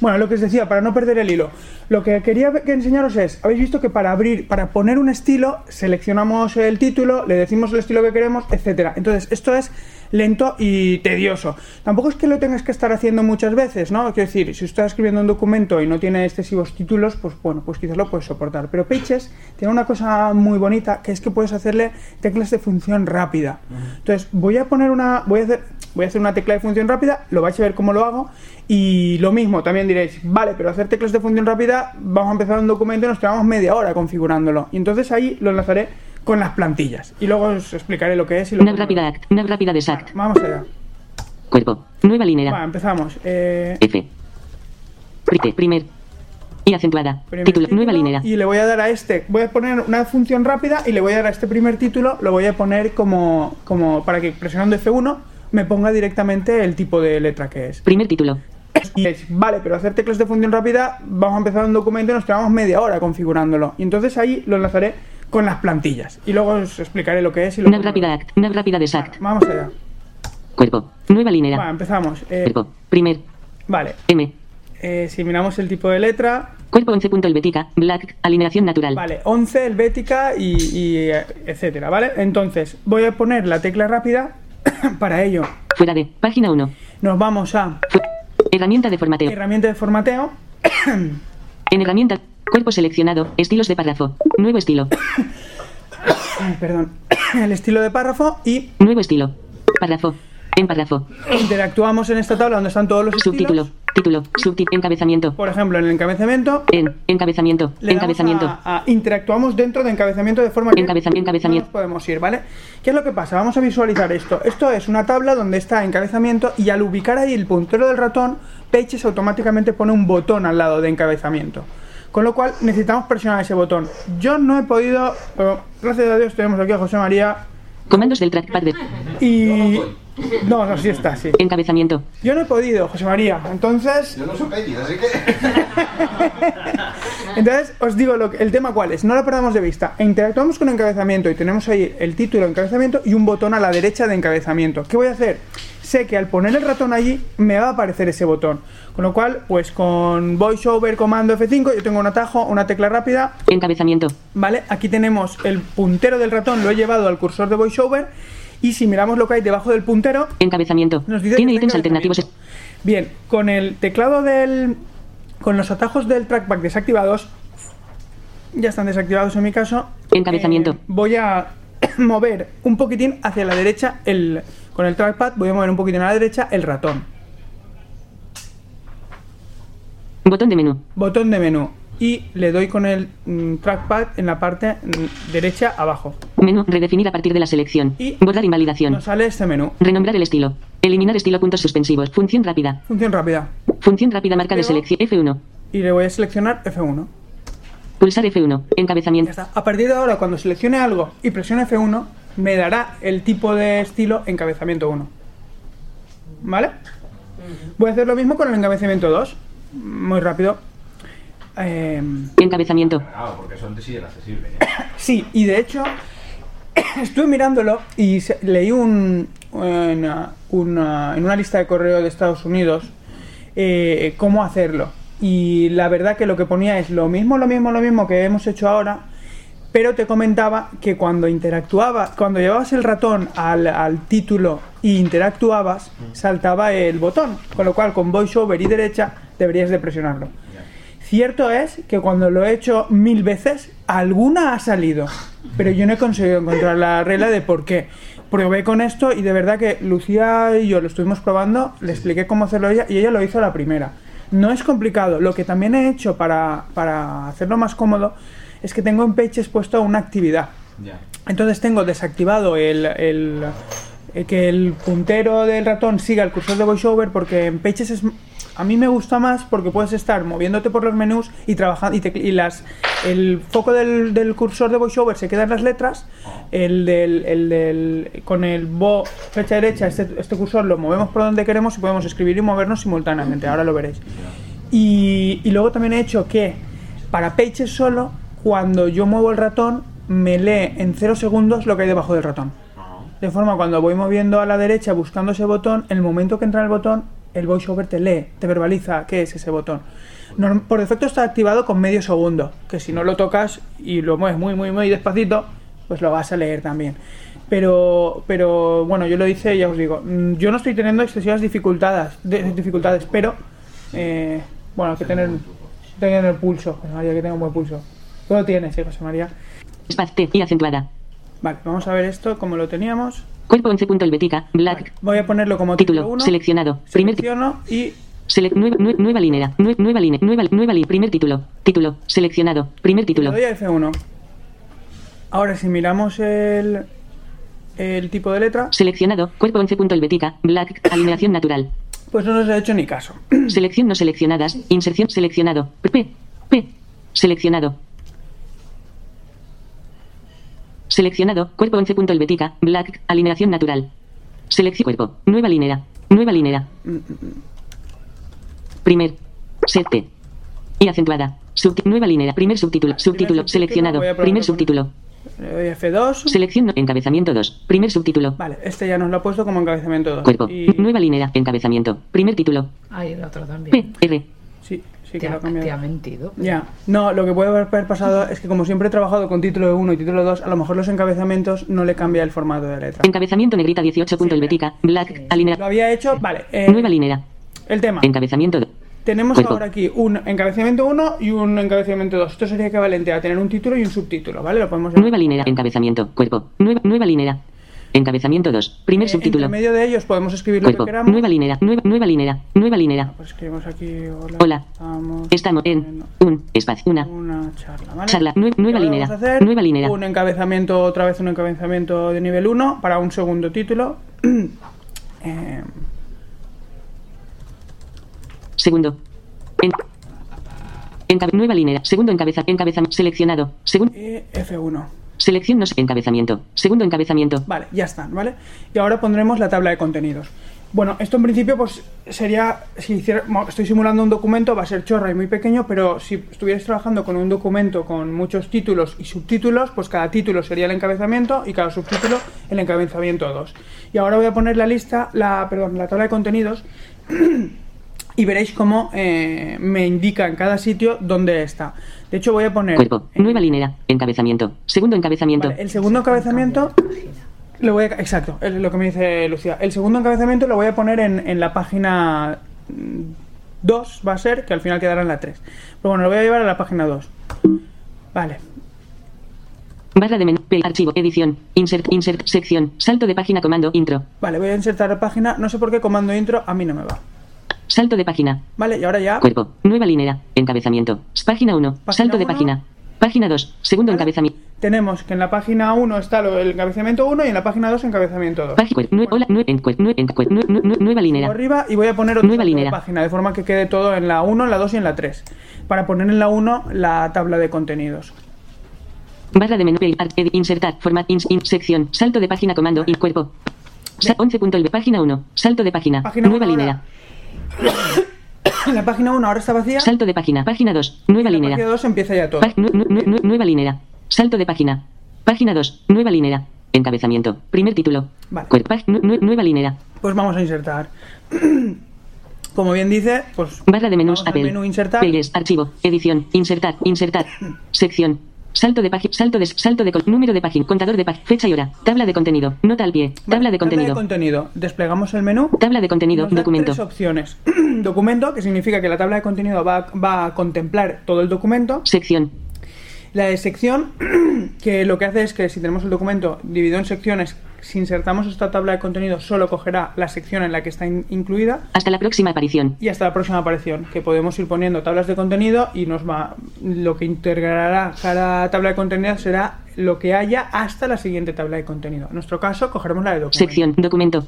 Bueno, lo que os decía, para no perder el hilo, lo que quería que enseñaros es, habéis visto que para abrir, para poner un estilo, seleccionamos el título, le decimos el estilo que queremos, etcétera. Entonces, esto es lento y tedioso. Tampoco es que lo tengas que estar haciendo muchas veces, ¿no? Quiero decir, si estás escribiendo un documento y no tiene excesivos títulos, pues bueno, pues quizás lo puedes soportar. Pero Pages tiene una cosa muy bonita, que es que puedes hacerle teclas de función rápida. Entonces, voy a poner una, voy a hacer, voy a hacer una tecla de función rápida, lo vais a ver cómo lo hago, y lo mismo, también diréis, vale, pero hacer teclas de función rápida, vamos a empezar un documento y nos quedamos media hora configurándolo. Y entonces ahí lo enlazaré con las plantillas. Y luego os explicaré lo que es y lo Nav que rápida act. Nav rápida de SACT. Vamos allá. Cuerpo. Nueva linera. Va, empezamos. Eh, F. Pri- Primer. Y acentuada. primer Título. título, Nueva linera. Y le voy a dar a este, voy a poner una función rápida y le voy a dar a este primer título, lo voy a poner como, como para que presionando F1 me ponga directamente el tipo de letra que es. Primer título. Y es, vale, pero hacer teclas de función rápida, vamos a empezar un documento y nos quedamos media hora configurándolo. Y entonces ahí lo enlazaré con las plantillas. Y luego os explicaré lo que es y lo Nav que- rápida act. Nav rápida de SACT. Vamos allá. Cuerpo. Nueva Va, linera. empezamos. Eh, Cuerpo. Primer. vale, M. eh, si miramos el tipo de letra, Cuerpo 11. punto Helvética. Black. Alineación natural. Vale, 11, helvética y, y, eh, etcétera, ¿vale? Entonces, voy a poner la tecla rápida [COUGHS] para ello. Fuera de. Página 1. Nos vamos a Fu- Herramienta de formateo. herramienta de formateo. [COUGHS] En herramienta. Cuerpo seleccionado. Estilos de párrafo. Nuevo estilo. [COUGHS] Perdón. [COUGHS] El estilo de párrafo y Nuevo estilo. Párrafo. En párrafo. interactuamos en esta tabla donde están todos los Subtítulo. estilos. Título. Subtítulo. Encabezamiento. Por ejemplo, en el encabezamiento En. Encabezamiento. le damos Encabezamiento. a- a- interactuamos dentro de encabezamiento de forma que Encabeza- encabezamiento. no nos podemos ir, ¿vale? ¿Qué es lo que pasa? Vamos a visualizar esto. Esto es una tabla donde está encabezamiento y al ubicar ahí el puntero del ratón, Pages automáticamente pone un botón al lado de encabezamiento. Con lo cual necesitamos presionar ese botón. Yo no he podido, pero gracias a Dios tenemos aquí a José María Comandos del trackpad de. y... No, no, sí está, sí. Encabezamiento. Yo no he podido, José María. Entonces, Yo no soy Pages, así que. [LAUGHS] Entonces, os digo lo que- el tema cuál es, no lo perdamos de vista. Interactuamos con encabezamiento y tenemos ahí el título de encabezamiento y un botón a la derecha de encabezamiento. ¿Qué voy a hacer? Sé que al poner el ratón allí me va a aparecer ese botón. Con lo cual, pues con VoiceOver comando F5 yo tengo un atajo, una tecla rápida, Encabezamiento. ¿vale? Aquí tenemos el puntero del ratón, lo he llevado al cursor de VoiceOver Y si miramos lo que hay debajo del puntero, Encabezamiento. nos dice Tiene ítems alternativos. encabezamiento. Bien, con el teclado del. Con los atajos del trackpad desactivados, ya están desactivados en mi caso. Encabezamiento. eh, voy a [COUGHS] mover un poquitín hacia la derecha el. Con el trackpad voy a mover un poquitín a la derecha el ratón. Botón de menú. Botón de menú. Y le doy con el mm, trackpad en la parte mm, derecha abajo. Menú. Redefinir a partir de la selección. Borrar invalidación. Nos sale este menú. Renombrar el estilo. Eliminar estilo puntos suspensivos. Función rápida. Función rápida. Función rápida marca de selección. F1. Y le voy a seleccionar F1. Pulsar F1. Encabezamiento. A partir de ahora, cuando seleccione algo y presione F1, me dará el tipo de estilo encabezamiento 1. ¿Vale? Voy a hacer lo mismo con el encabezamiento 2. Muy rápido. Eh, Encabezamiento. Claro, porque son de sí accesible. [COUGHS] sí, y de hecho, [COUGHS] estuve mirándolo y leí un, una- una- en una lista de correo de Estados Unidos eh, cómo hacerlo. Y la verdad que lo que ponía es lo mismo, lo mismo, lo mismo que hemos hecho ahora, pero te comentaba que cuando interactuaba, cuando llevabas el ratón al, al título e interactuabas, saltaba el botón, con lo cual con voiceover y derecha deberías de presionarlo. Cierto es que cuando lo he hecho mil veces, alguna ha salido, pero yo no he conseguido encontrar la regla de por qué. Probé con esto y de verdad que Lucía y yo lo estuvimos probando, le expliqué cómo hacerlo ella y ella lo hizo a la primera. No es complicado, lo que también he hecho para, para hacerlo más cómodo es que tengo en Pages puesto una actividad. Entonces tengo desactivado el, el- que el puntero del ratón siga el cursor de VoiceOver porque en Pages es, a mí me gusta más porque puedes estar moviéndote por los menús y trabajando y, las el foco del, del cursor de VoiceOver se queda en las letras, el del, el del con el bo flecha derecha este, este cursor lo movemos por donde queremos y podemos escribir y movernos simultáneamente. Ahora lo veréis. Y, y luego también he hecho que para Pages solo, cuando yo muevo el ratón, me lee en 0 segundos lo que hay debajo del ratón. De forma cuando voy moviendo a la derecha buscando ese botón, en el momento que entra el botón, el voiceover te lee, te verbaliza qué es ese botón. Por defecto está activado con medio segundo, que si no lo tocas y lo mueves muy, muy, muy despacito, pues lo vas a leer también. Pero, pero bueno, yo lo hice y ya os digo, mm, yo no estoy teniendo excesivas dificultades, de- dificultades pero eh, bueno, hay que tener, tener el pulso, José María, que tenga un buen pulso. Tú lo tienes, ¿eh, José María? Y acentuada. Vale, vamos a ver esto como lo teníamos. Cuerpo 11.helvética. Black. Voy a ponerlo como título Título. 1. Seleccionado. Primer título. Y Select nueva, nue- nueva línea. Nue- nueva línea. Nueva, nueva línea. Primer título. Título. Seleccionado. Primer le título. doy a F1. Ahora, si miramos el, el tipo de letra, Seleccionado. Cuerpo 11.helvética. Black. Alineación natural. pues no nos ha hecho ni caso. Selección no seleccionadas. Inserción seleccionado. P. P. Seleccionado. Seleccionado. Cuerpo 11.helvética. Black. Alineación natural. Selección cuerpo. Nueva línea. Nueva línea. Primer. Set T. Y acentuada. Subti- nueva línea. Primer subtítulo. Subtítulo. Seleccionado. Primer subtítulo. Le doy F2. Selección. Encabezamiento 2. Primer subtítulo. Vale, este ya nos lo ha puesto como encabezamiento 2. Cuerpo. Y Nueva línea. Encabezamiento. Primer título. Ay, el otro también. P. R. sí, sí Te que lo ha, ha cambiado. te ha mentido. Ya, no, lo que puede haber pasado es que como siempre he trabajado con título 1 y título 2, a lo mejor los encabezamientos no le cambia el formato de letra. Encabezamiento negrita 18.helvética. Black. Lo Alineación. había hecho, vale. eh, Nueva línea. el tema. Encabezamiento 2. Tenemos Cuerpo. ahora aquí un encabezamiento 1 y un encabezamiento 2. Esto sería equivalente a tener un título y un subtítulo, ¿vale? Lo podemos Nueva línea. Encabezamiento. Cuerpo. Nueva, nueva línea. Encabezamiento 2. Primer Eh, subtítulo. Entre medio de ellos podemos escribir lo Cuerpo. que queramos. Nueva línea. Nueva, nueva línea. Nueva línea. Pues escribimos aquí, hola. Hola. Estamos Estamos en un espacio. Una. una charla, ¿vale? Charla. Nue- nueva línea. Nueva línea. Un encabezamiento, otra vez un encabezamiento de nivel 1 para un segundo título. [CLEARS THROAT] Eh, Segundo. En, encabe- nueva línea. Segundo encabeza. Encabezamiento. Seleccionado. Segundo. y F1. Selección no. Encabezamiento. Segundo encabezamiento. Vale, ya están, ¿vale? Y ahora pondremos la tabla de contenidos. Bueno, esto en principio pues sería, si hiciera, estoy simulando un documento, va a ser chorra y muy pequeño, pero si estuvierais trabajando con un documento con muchos títulos y subtítulos, pues cada título sería el encabezamiento y cada subtítulo el encabezamiento 2. Y ahora voy a poner la lista, la, perdón, la tabla de contenidos [CLEARS THROAT] y veréis cómo eh, me indica en cada sitio dónde está. De hecho voy a poner... Cuerpo. Nueva línea. Encabezamiento. Segundo encabezamiento. Vale, el segundo encabezamiento Lo voy a, exacto, es lo que me dice Lucía. El segundo encabezamiento lo voy a poner en, en la página 2, va a ser, que al final quedará en la 3. Pero bueno, lo voy a llevar a la página 2. Vale. Barra de menú, archivo, edición, insert, insert, sección, salto de página, comando, intro. Vale, voy a insertar la página. No sé por qué comando intro a mí no me va. Salto de página. Vale, y ahora ya. Cuerpo, nueva línea, encabezamiento. Página 1, salto de uno. página. Página 2, segundo encabezamiento. Tenemos que en la página 1 está lo- el encabezamiento 1 y en la página 2 encabezamiento 2. Página, nue- hola, nue- en- nue- en- nueva línea. arriba y voy a poner otra Nueva línea. página de forma que quede todo en la 1, en la 2 y en la 3. Para poner en la 1 la tabla de contenidos. Barra de menú, insertar, format, in, sección, salto de página, comando, y cuerpo. Sa- 11.lb, página 1, salto de página, Página nueva línea. La página 1 ahora está vacía. Salto de página, página 2, nueva línea. página 2 empieza ya todo. Pa- nu- nu- nu- nueva línea. Salto de página. Página 2, nueva línea. Encabezamiento. Primer título. Vale. Nueva línea. Pues vamos a insertar. [CLEARS THROAT] Como bien dice, pues Barra de menús, Apple. menú insertar. Pages, archivo, edición, insertar, insertar. Sección. Salto de página, salto de, salto de, número de página, contador de página, fecha y hora, tabla de contenido, nota al pie, tabla de contenido, contenido. Desplegamos el menú. tabla de contenido, Nos da documento, tres opciones. [CLEARS THROAT] documento, que significa que la tabla de contenido va, va a contemplar todo el documento. sección, La de sección, [CLEARS THROAT] que lo que hace es que si tenemos el documento dividido en secciones, si insertamos esta tabla de contenido, solo cogerá la sección en la que está in- incluida. Hasta la próxima aparición, y hasta la próxima aparición, que podemos ir poniendo tablas de contenido y nos va lo que integrará cada tabla de contenido será lo que haya hasta la siguiente tabla de contenido. En nuestro caso, cogeremos la de documento. sección, documento,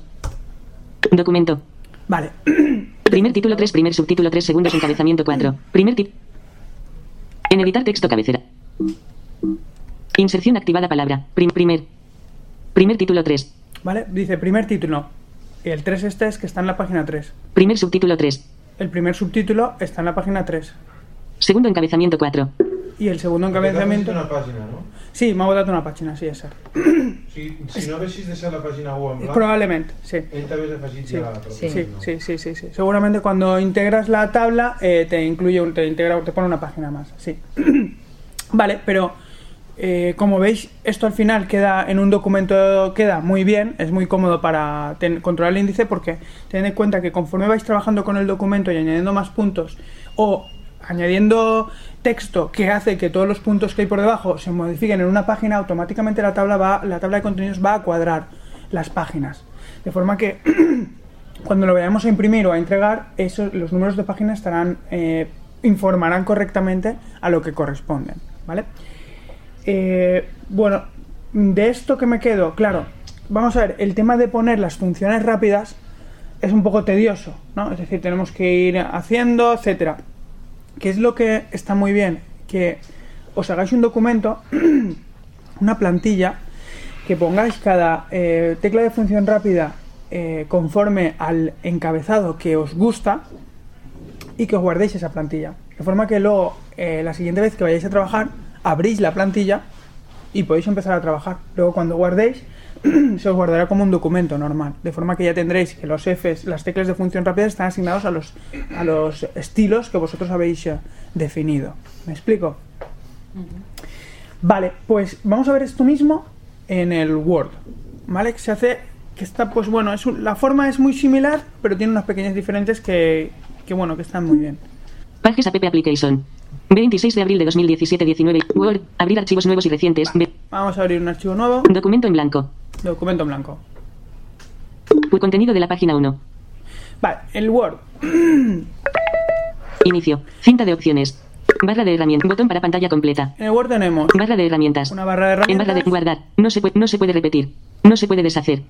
documento, Vale. [CLEARS THROAT] primer título 3, primer subtítulo 3 segundos, encabezamiento 4, primer tip, en editar texto cabecera, inserción activada palabra, prim- primer, primer título 3, Vale, dice primer título. El 3 este es que está en la página 3. primer subtítulo 3, El primer subtítulo está en la página 3. segundo encabezamiento 4, Y el segundo encabezamiento... una pàgina, no? Sí, m'ha votat una pàgina, sí, és [COUGHS] cert. Si, si no haguessis deixat la pàgina 1 en blanc, Probablement, sí. ell t'hagués afegit Sí, la sí, no? sí, sí, sí, sí. Seguramente cuando integras la tabla eh, te incluye, un- te integra, te pone una página más, sí. [COUGHS] vale, pero eh, como veis, esto al final queda en un documento, queda muy bien, es muy cómodo para controlar el índice porque tened en cuenta que conforme vais trabajando con el documento y añadiendo más puntos o añadiendo texto que hace que todos los puntos que hay por debajo se modifiquen en una página, automáticamente la tabla va, la tabla de contenidos va a cuadrar las páginas. De forma que [CLEARS THROAT] cuando lo vayamos a imprimir o a entregar, esos, los números de página estarán eh, informarán correctamente a lo que corresponden, ¿vale? Eh, bueno, de esto que me quedo, claro, vamos a ver, el tema de poner las funciones rápidas es un poco tedioso, ¿no? Es decir, tenemos que ir haciendo, etcétera. ¿Qué es lo que está muy bien? Que os hagáis un documento, [CLEARS THROAT] una plantilla, que pongáis cada eh, tecla de función rápida eh, conforme al encabezado que os gusta y que os guardéis esa plantilla. De forma que luego, la siguiente vez que vayáis a trabajar, abrís la plantilla y podéis empezar a trabajar. Luego cuando guardéis, [CLEARS THROAT] se os guardará como un documento normal. De forma que ya tendréis que los Fs, las teclas de función rápida están asignados a los, a los estilos que vosotros habéis eh, definido. ¿Me explico? Vale, pues vamos a ver esto mismo en el Word. ¿Vale? Que se hace, que está, pues bueno, es un- la forma es muy similar, pero tiene unas pequeñas diferencias que, que bueno, que están muy bien. Pages App Application. 26 de abril de 2017 19 Word, abrir archivos nuevos y recientes, Vamos a abrir un archivo nuevo, documento en blanco, documento en blanco. Pu- contenido de la página 1, Vale, el Word. [CLEARS THROAT] inicio, cinta de opciones, barra de herramientas, botón para pantalla completa, En el Word tenemos barra de herramientas, una barra de en barra de herramientas, guardar, no se puede, no se puede repetir, no se puede deshacer,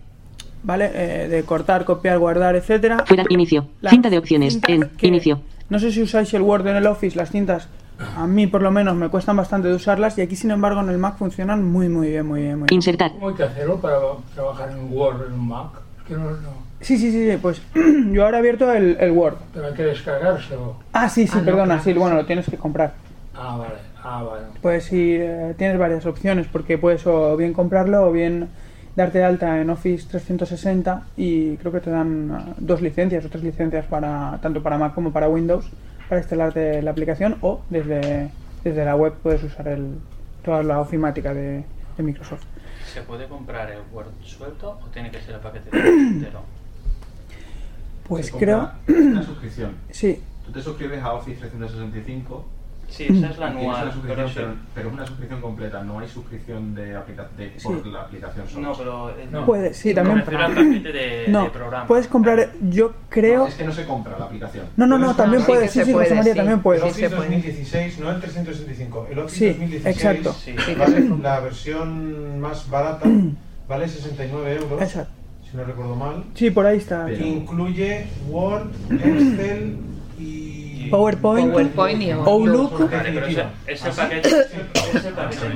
¿vale? Eh, de cortar, copiar, guardar, etcétera. fuera, inicio, cinta de opciones, en, que- inicio, No sé si usáis el Word en el Office, las cintas, a mí por lo menos me cuestan bastante de usarlas y aquí sin embargo en el Mac funcionan muy muy bien, muy bien, muy bien. insertar, ¿Cómo hay que hacerlo para trabajar en Word en un Mac? Es que no, no. Sí, sí, sí, sí, pues [CLEARS THROAT] yo ahora he abierto el, el Word. Pero hay que descargárselo. Ah, sí, sí, Ah, perdona, sí. bueno, lo tienes que comprar. Ah, vale. Ah, vale. Pues sí, eh, tienes varias opciones porque puedes o bien comprarlo o bien darte de alta en Office 360 y creo que te dan ah, dos licencias o tres licencias para tanto para Mac como para Windows para instalarte la aplicación o desde, desde la web puedes usar el, toda la ofimática de, de Microsoft. ¿Se puede comprar el Word suelto o tiene que ser el paquete [CLEARS THROAT] entero? Pues creo. Una suscripción. [CLEARS THROAT] Sí. Tú te suscribes a Office 365. Sí, esa es la anual, pero sí. pero, pero es una suscripción completa, no hay suscripción de, aplica de por Sí. la aplicación solo. No, pero... eh, No. Puede, sí, también. paquete de, no, de programa. puedes comprar. Yo creo. No, es que no se compra la aplicación. No, no, no, Puedes también comprar- puede. Sí, sí, José María, también El puede. Office 2016, no el 365. El Office Sí, 2016, exacto. Sí. vale, la versión más barata [CLEARS THROAT] vale 69 euros, Exacto. si no recuerdo mal. Sí, por ahí está. Incluye Word, [CLEARS THROAT] Excel PowerPoint, PowerPoint y Outlook. Ese, ¿Ah, paquete...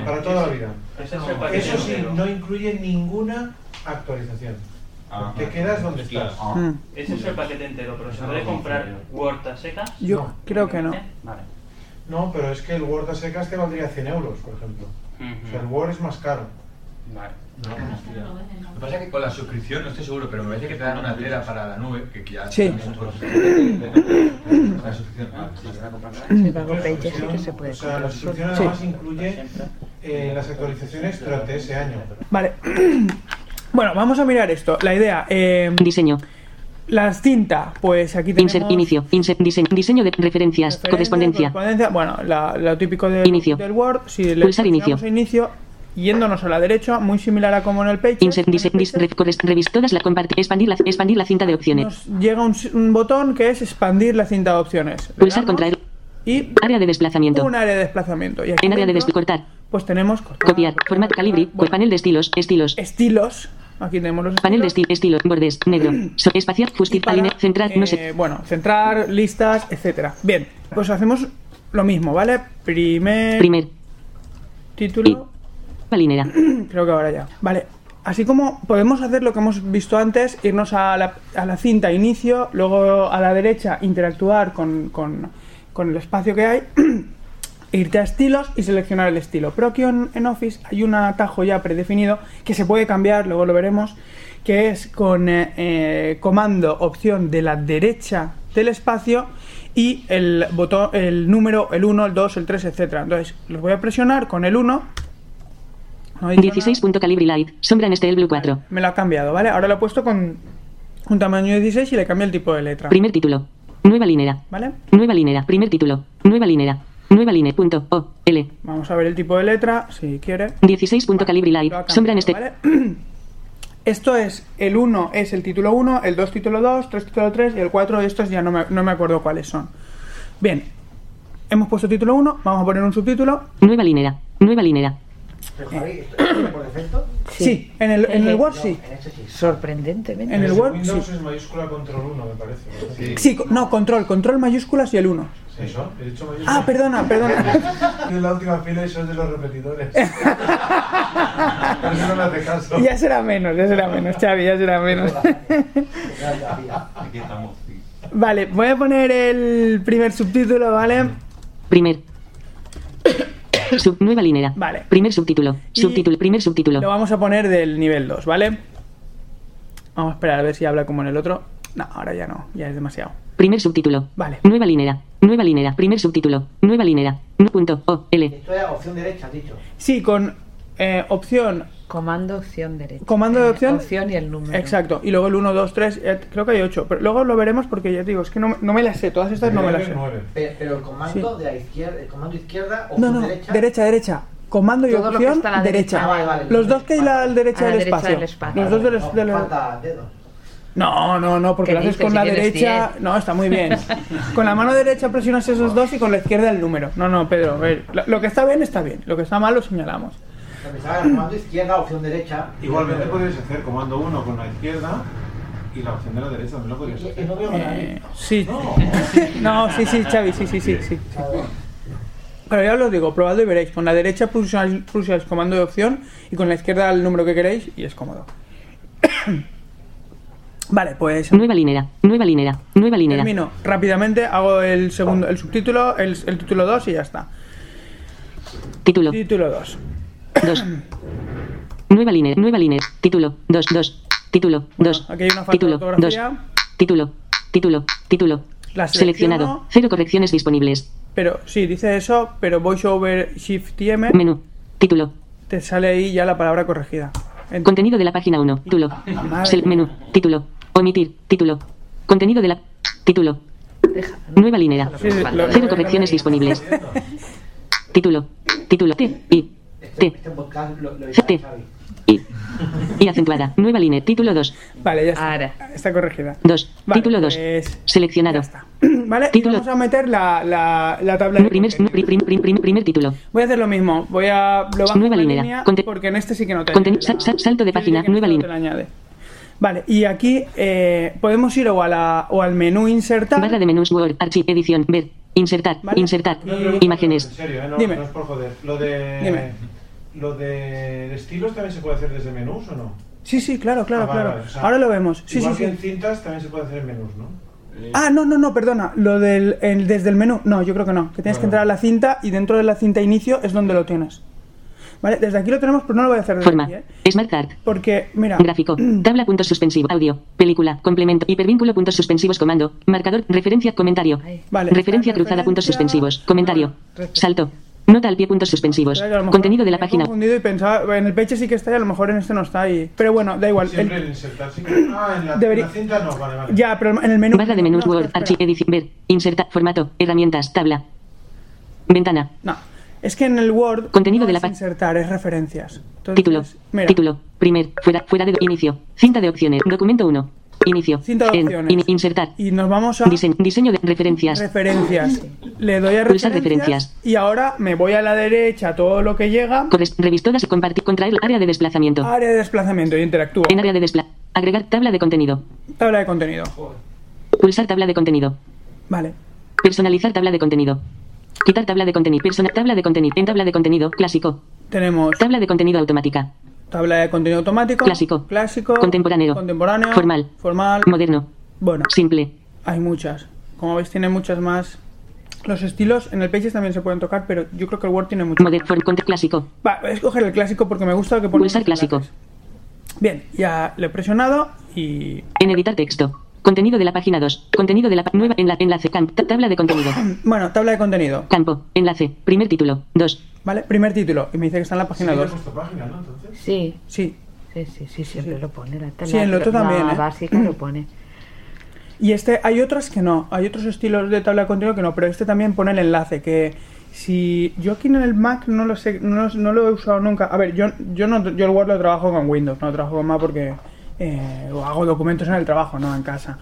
Para toda la vida. Eso sí, no incluye ninguna actualización. Ah, Te quedas donde estás. Mm. Ese es el paquete entero, pero ¿se puede comprar. Word a secas? Yo No. creo que no. Vale. No, pero es que el Word a secas te valdría 100 euros, por ejemplo. O sea, el Word es más caro. Vale. No, no, hostia. Lo que pasa es que con la suscripción no estoy seguro, pero me parece que te dan una tela para la nube, que ya Sí. la suscripción. Ah, sí. Sí, pago Pages sí que se puede O sea, la suscripción Sí. además incluye eh, las actualizaciones durante ese año. Vale. [CLEARS THROAT] Bueno, vamos a mirar esto. La idea. Eh, Diseño. la cinta, pues aquí tenemos. Insert. Inicio. Insert. Diseño. Diseño de referencias. referencia, Correspondencia. correspondencia, Bueno, la- lo típico del, Inicio. del Word. Si le Pulsar inicio. inicio, yéndonos a la derecha, muy similar a como en el Page. Insert. Revis- todas la compartir. Expandir la, expandir la cinta de opciones. Nos llega un, un botón que es expandir la cinta de opciones. Le Pulsar contraer. Y Área de desplazamiento. un área de desplazamiento. Y aquí En área de descortar. pues tenemos cortar, Copiar. Formato calibri. Bueno, Panel de estilos. Estilos. estilos. Aquí tenemos los Panel de estilos. estilo. Estilo. Bordes. Negro. [CLEARS THROAT] Espaciar. Justicia. Centrar. No sé. eh, Bueno, centrar, listas, etcétera. Bien, pues hacemos lo mismo, ¿vale? Primer Primer. título. Palinera. [CLEARS THROAT] Creo que ahora ya. Vale. Así como podemos hacer lo que hemos visto antes, irnos a la, a la cinta inicio, luego a la derecha interactuar con, con- con el espacio que hay, [CLEARS THROAT] irte a estilos y seleccionar el estilo. Pero aquí en, en Office hay un atajo ya predefinido que se puede cambiar, luego lo veremos, que es con eh, eh, comando opción de la derecha del espacio y el botón, el número, el 1, el 2, el 3, etcétera. Entonces, los voy a presionar con el 1. No he dicho nada. 16. punto Calibri Light. Sombra en este Blue 4. Me lo ha cambiado, ¿vale? Ahora lo he puesto con un tamaño de 16 y le cambio el tipo de letra. Primer título. Nueva linera. ¿Vale? Nueva linera. Primer título. Nueva linera. Nueva linera. Punto. O. L. Vamos a ver el tipo de letra, si quiere. 16. punto Calibri Light. Lo ha Sombra en este. ¿vale? [CLEARS THROAT] Esto es, el 1 es el título 1, el 2 título 2, 3 título 3 y el 4 de estos ya no me, no me acuerdo cuáles son. Bien, hemos puesto título 1, vamos a poner un subtítulo. Nueva linera. Nueva linera. Pero Javi, ¿esto viene por defecto? Sí, en, el, en el Word sí. En este sí. Sorprendentemente. En el Word Windows sí. es mayúscula control 1, me parece. Sí, no, control, control mayúsculas y el 1. ¿Eso? He dicho. Ah, perdona, perdona. [LAUGHS] En la última fila y son de los repetidores. Por eso no me hace caso. Ya será menos, ya será menos, Xavi, ya será menos. Aquí estamos. sí. Vale, voy a poner el primer subtítulo, ¿vale? Primer. [LAUGHS] Sub, nueva linera. Vale. Primer subtítulo. Y- Subtítulo. Primer subtítulo. Lo vamos a poner del nivel 2, ¿vale? Vamos a esperar a ver si habla como en el otro. No, ahora ya no, ya es demasiado. Primer subtítulo. Vale. Nueva linera. Nueva linera. Primer subtítulo. Nueva linera. Nu punto. O. L. Esto es opción derecha, has dicho. Sí, con eh, opción, Comando, opción derecha. Comando de Eh, opción. Opción y el número. exacto, y luego el 1, 2, 3, eh, creo que hay 8, pero luego lo veremos porque ya te digo, es que no, me- no me las sé, todas estas no me las sé. Pero, pero el comando de la izquierda, el comando izquierda, opción No, no, derecha. derecha, derecha. Comando y Todo lo que opción, está a la derecha. derecha. Ah, vale, vale. Los dos que hay la, a la derecha, del, derecha espacio. del espacio. Los dos de los... No, de los- falta dedos. No, no, no, porque ¿Qué lo haces con Si la derecha. 10. No, está muy bien. [LAUGHS] Con la mano derecha presionas esos dos y con la izquierda el número. No, no, Pedro, a ver, lo, lo que está bien está bien, lo que está mal lo señalamos. Empezaba comando izquierda, opción derecha. Igualmente podrías hacer comando 1 con la izquierda y la opción de la derecha también lo podrías hacer. no veo nada. Eh, sí. [LAUGHS] No, sí, sí, Xavi, sí, sí, sí, sí. Pero ya os lo digo, probadlo y veréis. Con la derecha pulsáis, pulsáis comando de opción y con la izquierda el número que queréis y es cómodo. [COUGHS] Vale, pues Nueva linera. Nueva linera. Nueva linera. termino rápidamente, hago el segundo, el subtítulo, el, el título 2 y ya está. Título. Título 2. 2. Nueva linera. Nueva linera. Título. 2. 2. Título. 2. Aquí hay una falta Título. de 2. ortografía. Título. Título. Título. La. Seleccionado. Cero correcciones disponibles. Pero sí, dice eso, pero voiceover shift M. Menú. Título. te sale ahí ya la palabra corregida. En- Contenido de la página 1. Título. Sel- menú. Título. Omitir. Título. Contenido de la. Título. Nueva línea. Sí, sí, lo- Cero correcciones disponibles. [LAUGHS] Título. Título. T. I. T. Este podcast lo, lo T. I. Y acentuada. Nueva línea. Título 2. Vale, ya está. Ahora. Está corregida. 2. Vale, Título 2. pues, Seleccionado. [CLEARS THROAT] Vale, y Título. vamos a meter la, la, la tabla de Primer, contenido. pri- prim- prim- prim- primer título. Voy a hacer lo mismo. Voy a. Lo bajo Nueva línea. Porque en este sí que no te añade. salto de sí página. Nueva este no línea. te la añade. Vale, y aquí eh, podemos ir o, a la, o al menú insertar. Barra de menús Word. Archivo. Edición. Ver. Insertar. Vale. Insertar. Pregunta, En Imágenes. serio, ¿eh? no, Dime. no es por joder. Lo de. Dime. Lo de estilos también se puede hacer desde menús o no? Sí, sí, claro, claro, Ah, vale, claro. vale, o sea, Ahora lo vemos. Sí, igual sí, que sí. en cintas también se puede hacer en menús, ¿no? Ah, no, no, no, perdona. Lo del el- desde el menú. No, yo creo que no. Que tienes que entrar a la cinta y dentro de la cinta inicio es donde lo tienes. Vale, desde aquí lo tenemos, pero no lo voy a hacer desde Forma. aquí, ¿eh? Smart Art. Porque, mira. Gráfico. [CLEARS THROAT] Tabla puntos suspensivo. Audio. Película. Complemento. Hipervínculo puntos suspensivos. Comando. Marcador. Referencia. Comentario. Vale. Referencia cruzada. Puntos suspensivos. Comentario. Salto. Nota al pie. Puntos suspensivos. Contenido de la página. confundido y pensaba, en el peche sí que está y a lo mejor en este no está ahí. Pero bueno, da igual. Siempre El- en insertar. Sí que... Ah, en la, en Debería- la cinta no, vale, vale. ya, pero en el menú. Barra de menús No, Word. Archivo. Ver. Insertar. Formato. Herramientas. Tabla. Ventana. No. Es que en el Word. Contenido no de la es insertar, es referencias. Entonces, Título. Mira. Título. Primer. Fuera. Fuera de. Inicio. Cinta de opciones. Documento 1. Inicio. Cinta de opciones. in- insertar. Y nos vamos a. Diseño, diseño de referencias. Referencias. Le doy a referencias, referencias. Y ahora me voy a la derecha, todo lo que llega. Corres- Revis todas y compartir. Contraer área de desplazamiento. Área de desplazamiento y interactúo. En área de desplazamiento. Agregar tabla de contenido. Tabla de contenido. Pulsar tabla de contenido. Vale. Personalizar tabla de contenido. Quitar tabla de contenido. Persona tabla de contenido. En tabla de contenido. Clásico. Tenemos Tabla de contenido automática. Tabla de contenido automático. Clásico. Clásico. Contemporáneo. Contemporáneo. Formal. Formal. Moderno. Bueno, Simple. hay muchas. Como veis, tiene muchas más. Los estilos en el Pages también se pueden tocar, pero yo creo que el Word tiene mucho. Moder form conte clásico. Va, voy a escoger el clásico porque me gusta lo que pone. Pulsar clásico. Bien, ya lo he presionado y. En editar texto. Contenido de la página 2. Contenido de la nueva enla- enlace. Camp. tabla de contenido. [CLEARS THROAT] Bueno, tabla de contenido. Campo. Enlace. Primer título. 2. ¿Vale? Primer título. Y me dice que está en la página Sí, le he 2. puesto página, ¿no? Entonces. Sí, Sí. sí, sí, sí, siempre lo pone. La, Sí, en el otro la también, ¿eh? básica lo pone. [CLEARS THROAT] Y este, hay otras que no, hay otros estilos de tabla de contenido que no, pero este también pone el enlace, que si yo aquí en el Mac no lo sé, no, no lo he usado nunca. A ver, yo, yo no yo el Word lo trabajo con Windows, no lo trabajo con Mac porque eh, hago documentos en el trabajo, no en casa.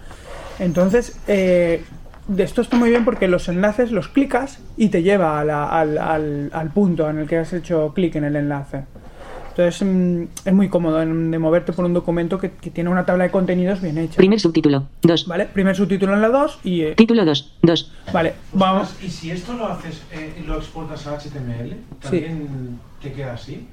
Entonces, eh, de esto está muy bien porque los enlaces los clicas y te lleva a la- al, al- al punto en el que has hecho clic en el enlace. Entonces mm, es muy cómodo en- de moverte por un documento que, que tiene una tabla de contenidos bien hecha. Primer subtítulo. 2. Vale, primer subtítulo en la 2 y... eh, Título 2. 2. vale, vamos... ¿Y si esto lo haces eh, y lo exportas a HTML, también te queda así?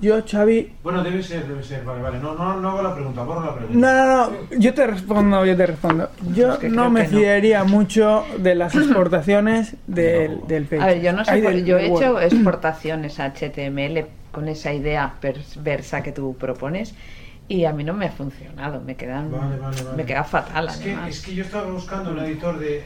Yo, Xavi... Bueno, debe ser, debe ser, vale, vale. No, no, no hago la pregunta, borro la pregunta. No, no, no, yo te respondo, yo te respondo. Yo Es que no me no. fiaría mucho de las [CLEARS THROAT] exportaciones del, del Pages. A ver, yo no sé, Ay, por- yo he hecho exportaciones a HTML con esa idea perversa que tú propones y a mí no me ha funcionado, me quedan Vale, vale, vale. me queda fatal Es que, es que yo estaba buscando un editor de eh,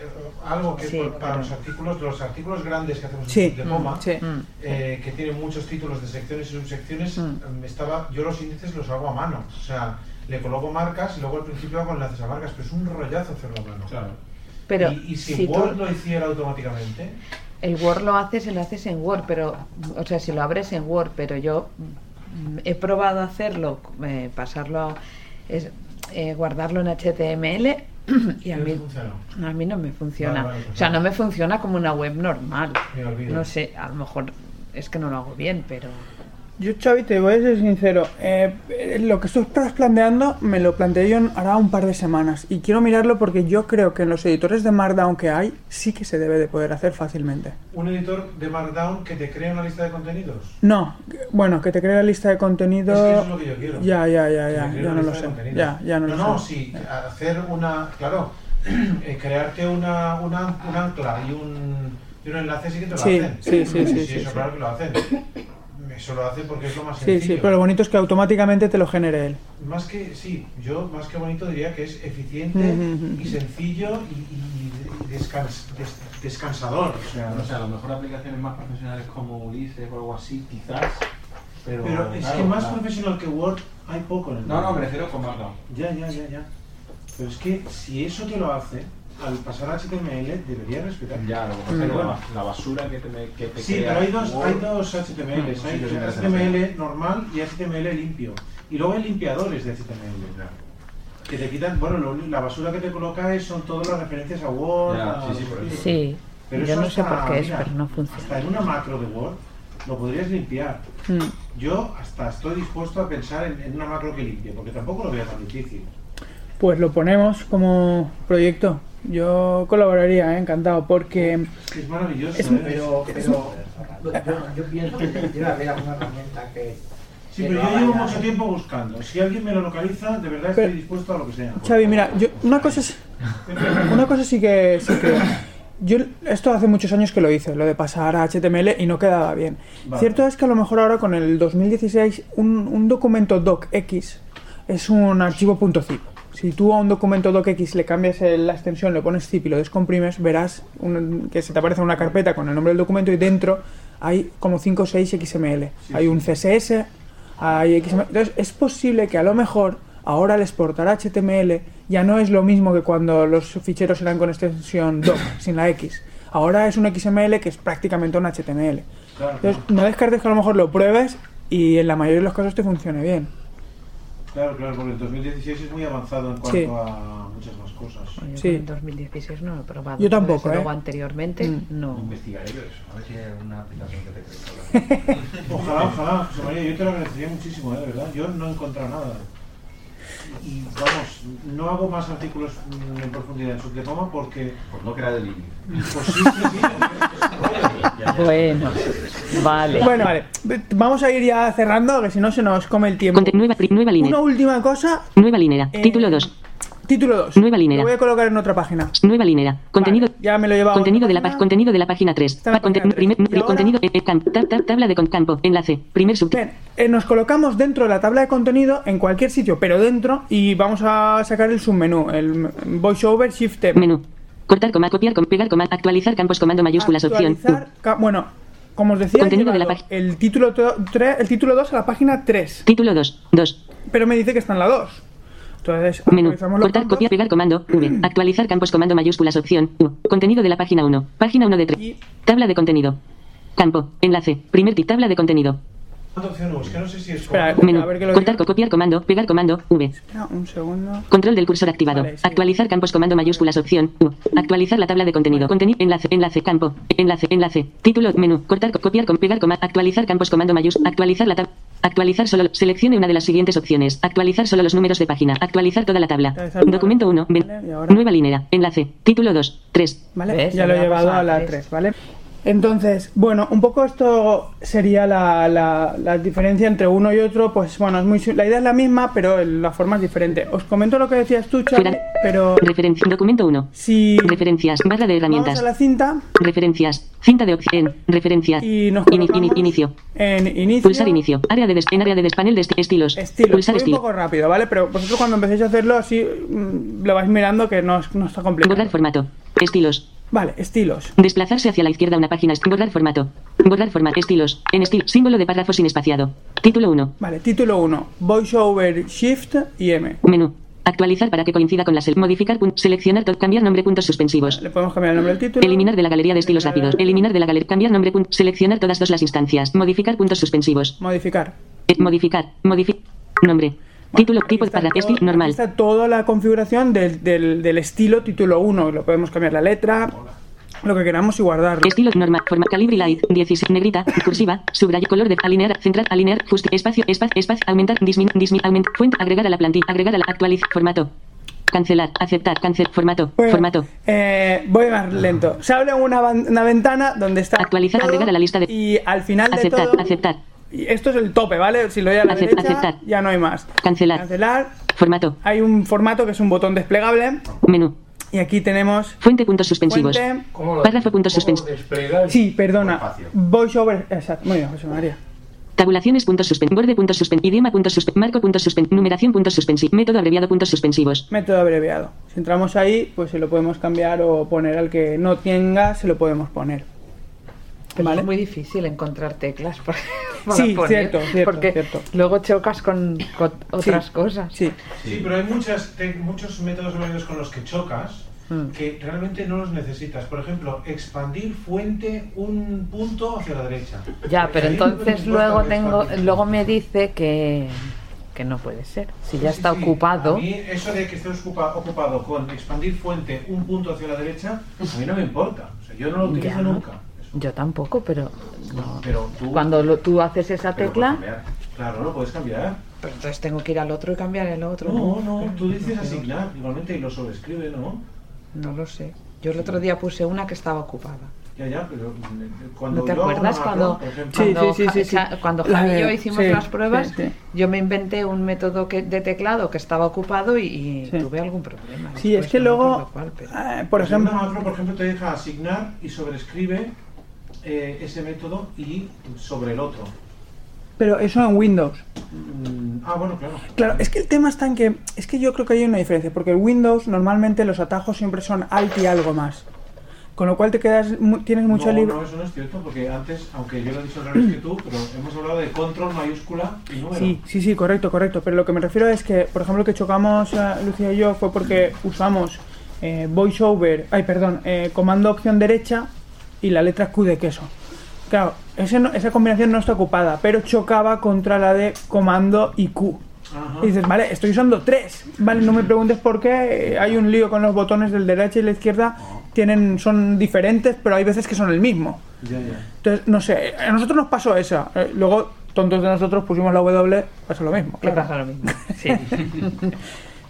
algo que Sí, por- para pero- los artículos, los artículos grandes que hacemos Sí, de coma, sí. Mm. eh, que tienen muchos títulos de secciones y subsecciones, Mm. eh, estaba, yo los índices los hago a mano. O sea, le coloco marcas y luego al principio hago enlaces a marcas, pero es un rollazo hacerlo a mano. Claro. Pero y, y si, si tú- Word lo hiciera automáticamente, El Word lo haces y lo haces en Word, pero, o sea, si lo abres en Word, pero yo mm, he probado hacerlo, eh, pasarlo, a- es, eh, guardarlo en HTML y a no mí, funciona. a mí no me funciona. Vale, vale, pues o sea, no me funciona como una web normal. No sé, a lo mejor es que no lo hago bien, pero... Yo, Xavi, te voy a ser sincero. eh, eh, lo que estás planteando me lo planteé yo hará un par de semanas. Y quiero mirarlo porque yo creo que en los editores de Markdown que hay, sí que se debe de poder hacer fácilmente. un editor de Markdown que te crea una lista de contenidos. No, bueno, que te cree la lista de contenido... Es que eso es lo que yo quiero. Ya, ya, ya, ya, cree ya no lo sé. contenidos. Ya, ya no, no, lo no, sé. sí, hacer una, claro, [CLEARS THROAT] eh, crearte una, una, un ancla y un, y un enlace sí que te lo Sí, hacen. sí, sí, sí, sí, eso sí. claro que lo hacen. Eso lo hacen porque es lo más Sí, sencillo. sí, pero lo bonito es que automáticamente te lo genere él. Más que, sí, yo más que bonito diría que es eficiente y sencillo y, y- y descans- des- descansador. O sea, No sé, a lo mejor aplicaciones más profesionales como Ulises o algo así, quizás Pero, Pero es claro, que más profesional que Word hay poco en el No, no, mundo. me refiero con marca. Ya, ya, ya, ya. Pero es que si eso te lo hace, al pasar a HTML debería respetar. Ya, lo que pasa es que la, la basura que te, que te Sí, crea pero hay dos, Word- hay dos HTMLs. Hay HTML normal y HTML limpio. Y luego hay limpiadores de HTML. Que te quitan, bueno, lo- la basura que te coloca es, son todas las referencias a Word. Ya, a- sí, sí, por eso. Sí, Pero yo eso no sé hasta, por qué es, mira, pero no funciona. Hasta en una macro de Word lo podrías limpiar. Mm. Yo hasta estoy dispuesto a pensar en, en una macro que limpie, porque tampoco lo veo tan difícil. Pues lo ponemos como proyecto. Yo colaboraría, ¿eh? encantado, porque Es maravilloso, Es- ¿eh? Pero, pero yo, yo pienso que debe haber alguna herramienta que. Sí, que pero yo llevo mucho tiempo buscando. Si alguien me lo localiza, de verdad Pero- estoy dispuesto a lo que sea. Xavi, mira, yo, una cosa es, una cosa sí que sí creo. Yo esto hace muchos años que lo hice, lo de pasar a HTML y no quedaba bien. Vale. Cierto es que a lo mejor ahora con el 2016 un, un documento docx es un archivo .zip. Si tú a un documento docx le cambias la extensión, le pones zip y lo descomprimes, verás un- que se te aparece una carpeta con el nombre del documento y dentro hay como 5 o 6 XML. hay un CSS, hay XML. Entonces es posible que a lo mejor ahora al exportar HTML ya no es lo mismo que cuando los ficheros eran con extensión doc, [COUGHS] sin la X. Ahora es un XML que es prácticamente un HTML. Entonces no descartes que a lo mejor lo pruebes y en la mayoría de los casos te funcione bien. Claro, claro, porque el 2016 es muy avanzado en cuanto Sí. a muchas más cosas. Yo Sí. en 2016 no lo he probado. Yo tampoco, Desde ¿eh? Luego anteriormente Mm. no. Investigaré yo eso. A ver si hay una aplicación que te crezca. [LAUGHS] Ojalá, ojalá, José María, yo te lo agradecería muchísimo, ¿eh? de verdad. Yo no he encontrado nada. Y vamos, no hago más artículos en profundidad en Subdepoma porque. Por no crear el. Pues sí, sí, sí. Bueno, vale. Bueno, vale. Vamos a ir ya cerrando, que si no se nos come el tiempo. Conte- nueva, nueva Una línea. última cosa. Nueva línea. Eh, Título 2. Título 2. Nueva línea. Lo voy a colocar en otra página. Nueva línea. Contenido. Vale, ya me lo he llevado. a Contenido de la, página. contenido de la página 3. Está en la página tres. primer- Y pri- ahora- contenido. eh, eh, tabla de campo. Enlace. Primer sub. Bien, eh, nos colocamos dentro de la tabla de contenido en cualquier sitio, pero dentro, y vamos a sacar el submenú, el VoiceOver Shift Tab. Menú. Cortar, coma, copiar, com- pegar, coma, actualizar campos, comando mayúsculas, opción. Ca- bueno, como os decía, Contenido de la el título el título 2 a la página 3, Título 2. 2. pero me dice que está en la 2. Entonces, Menú. Cortar, copiar, pegar, comando. V. [CLEARS THROAT] Actualizar campos, comando mayúsculas, opción. U. Contenido de la página 1. Página 1 de 3. y Tabla de contenido. Campo. Enlace. Primer tip. Tabla de contenido. ¿Cuánta opción hubo? Es que no sé si es. Espera, como- Menú. a ver que lo Cortar, diga. co- copiar, comando. Pegar, comando. V. Espera, un segundo. Control del cursor activado. Vale, sí. Actualizar campos comando mayúsculas opción U. Actualizar la tabla de contenido. Contenido enlace enlace campo enlace enlace título menú cortar co- copiar con pegar coma actualizar campos comando mayúsculas actualizar la tabla actualizar solo seleccione una de las siguientes opciones. Actualizar solo los números de página. Actualizar toda la tabla. Documento 1. Vale, y ahora- Nueva línea. Enlace. Título 2. 3. ¿Vale? Ya lo he llevado a la a tres. 3, ¿vale? Entonces, bueno, un poco esto sería la, la- la diferencia entre uno y otro. Pues bueno, es muy, la idea es la misma, pero la forma es diferente. Os comento lo que decías tú, Fuera. pero Referencia. Documento 1. si Referencias. Barra de vamos herramientas. a la cinta Referencias. Cinta de opción. Referencias. y nos colocamos inicio. en inicio, Pulsar inicio. Área de des- en área de des- panel de esti- estilos. estilo. Pulsar un poco rápido, ¿vale? Pero vosotros cuando empecéis a hacerlo así, mm, lo vais mirando que no, no está complicado. Borrar formato. Estilos. Vale, estilos. Desplazarse hacia la izquierda una página. Borrar formato. Borrar formato. Estilos. En estilo. Símbolo de párrafo sin espaciado. Título 1. Vale, título 1. VoiceOver Shift y M. Menú. Actualizar para que coincida con la sel. Modificar. seleccionar. cambiar nombre. Puntos suspensivos. Le podemos cambiar el nombre del título. Eliminar de la galería de estilos rápidos. Eliminar de la galería. Cambiar nombre. seleccionar todas dos las instancias. Modificar puntos suspensivos. Modificar. Eh, modificar. Modificar. Nombre. Título. Tipo todo- Estilo. Normal. Está toda la configuración del, del, del estilo título 1. Lo podemos cambiar la letra, lo que queramos y guardarlo. Estilo normal, forma calibre light, 16, negrita, cursiva, subraya, color de alinear, central, alinear, justi, espacio, espacio, espacio, aumentar, disminuir, disminuir, aumentar, fuente, agregar a la plantilla, agregar a la actualizar, formato, cancelar, aceptar, cancel, formato, Bueno, formato, eh, voy más lento. Se abre una, una ventana donde está. Actualizar, agregar a la lista de- Y al final de aceptar, todo. aceptar, y esto es el tope, ¿vale? Si lo doy a la derecha, aceptar. ya no hay más. cancelar, Cancelar. formato, Hay un formato que es un botón desplegable. menú, Y aquí tenemos. fuente, puntos suspensivos, Fuente. ¿Cómo lo- párrafo, puntos suspensivos? Sí, perdona. VoiceOver. Exacto. Muy bien, José María. tabulaciones, puntos suspensivos, borde, puntos suspensivos, idioma, puntos suspensivos, marco, puntos suspensivos, numeración, puntos suspensivos, método abreviado, puntos suspensivos, Método abreviado. Si entramos ahí, pues se lo podemos cambiar o poner al que no tenga, se lo podemos poner. Pero ¿Vale? Es muy difícil encontrar teclas. [LAUGHS] porque- para Sí, poner, cierto, cierto, porque cierto. luego chocas con, con otras cosas. Sí. Sí, pero hay muchas, te- muchos métodos con los que chocas Mm. que realmente no los necesitas. Por ejemplo, expandir fuente un punto hacia la derecha. Ya, pero entonces luego tengo, luego me dice que, que no puede ser. Si ya Sí, está sí. ocupado. A mí eso de que esté ocupa- ocupado con expandir fuente un punto hacia la derecha, a mí no me importa. O sea, yo no lo utilizo Ya. nunca. Yo tampoco, pero no. Pero tú... Cuando lo- tú haces esa tecla. Claro, lo puedes cambiar. pero entonces tengo que ir al otro y cambiar el otro. No, no, tú dices asignar igualmente y lo sobrescribe, ¿no? No lo sé. Yo el otro día puse una que estaba ocupada. Ya, ya, pero mm, cuando ¿No te yo acuerdas cuando, cuando, Sí, sí, sí, sí, Ja- sí. cuando Javi y yo hicimos sí, las pruebas? sí, sí. Yo me inventé un método que, de teclado que estaba ocupado y, y Sí. tuve algún problema. Sí, después, es que no luego, pero- eh, por Pues ejemplo, por ejemplo, te deja asignar y sobrescribe eh, ese método y sobre el otro. pero eso en Windows. Mm, ah, bueno, claro. Claro, es que el tema está en que, es que yo creo que hay una diferencia, porque en Windows normalmente los atajos siempre son alt y algo más. Con lo cual te quedas, tienes mucho no, libre. no, eso no es cierto, porque antes, aunque yo lo he dicho al revés que tú, pero hemos hablado de control mayúscula y número. Sí, sí, sí, correcto, correcto. Pero lo que me refiero es que, por ejemplo, que chocamos eh, Lucía y yo fue porque usamos eh, voiceover, ay, perdón, eh, comando opción derecha y la letra Q de queso. Claro, ese no- esa combinación no está ocupada, pero chocaba contra la de comando y Q. Ajá. Y dices, vale, estoy usando tres. Vale, no me preguntes por qué. eh, Hay un lío con los botones del derecha y la izquierda. Tienen, son diferentes, pero hay veces que son el mismo. Ya, ya. Entonces, no sé, a nosotros nos pasó eso. Eh, luego, tontos de nosotros, pusimos la W, pasa lo mismo. ¿Qué claro. pasa lo mismo? Sí. [LAUGHS]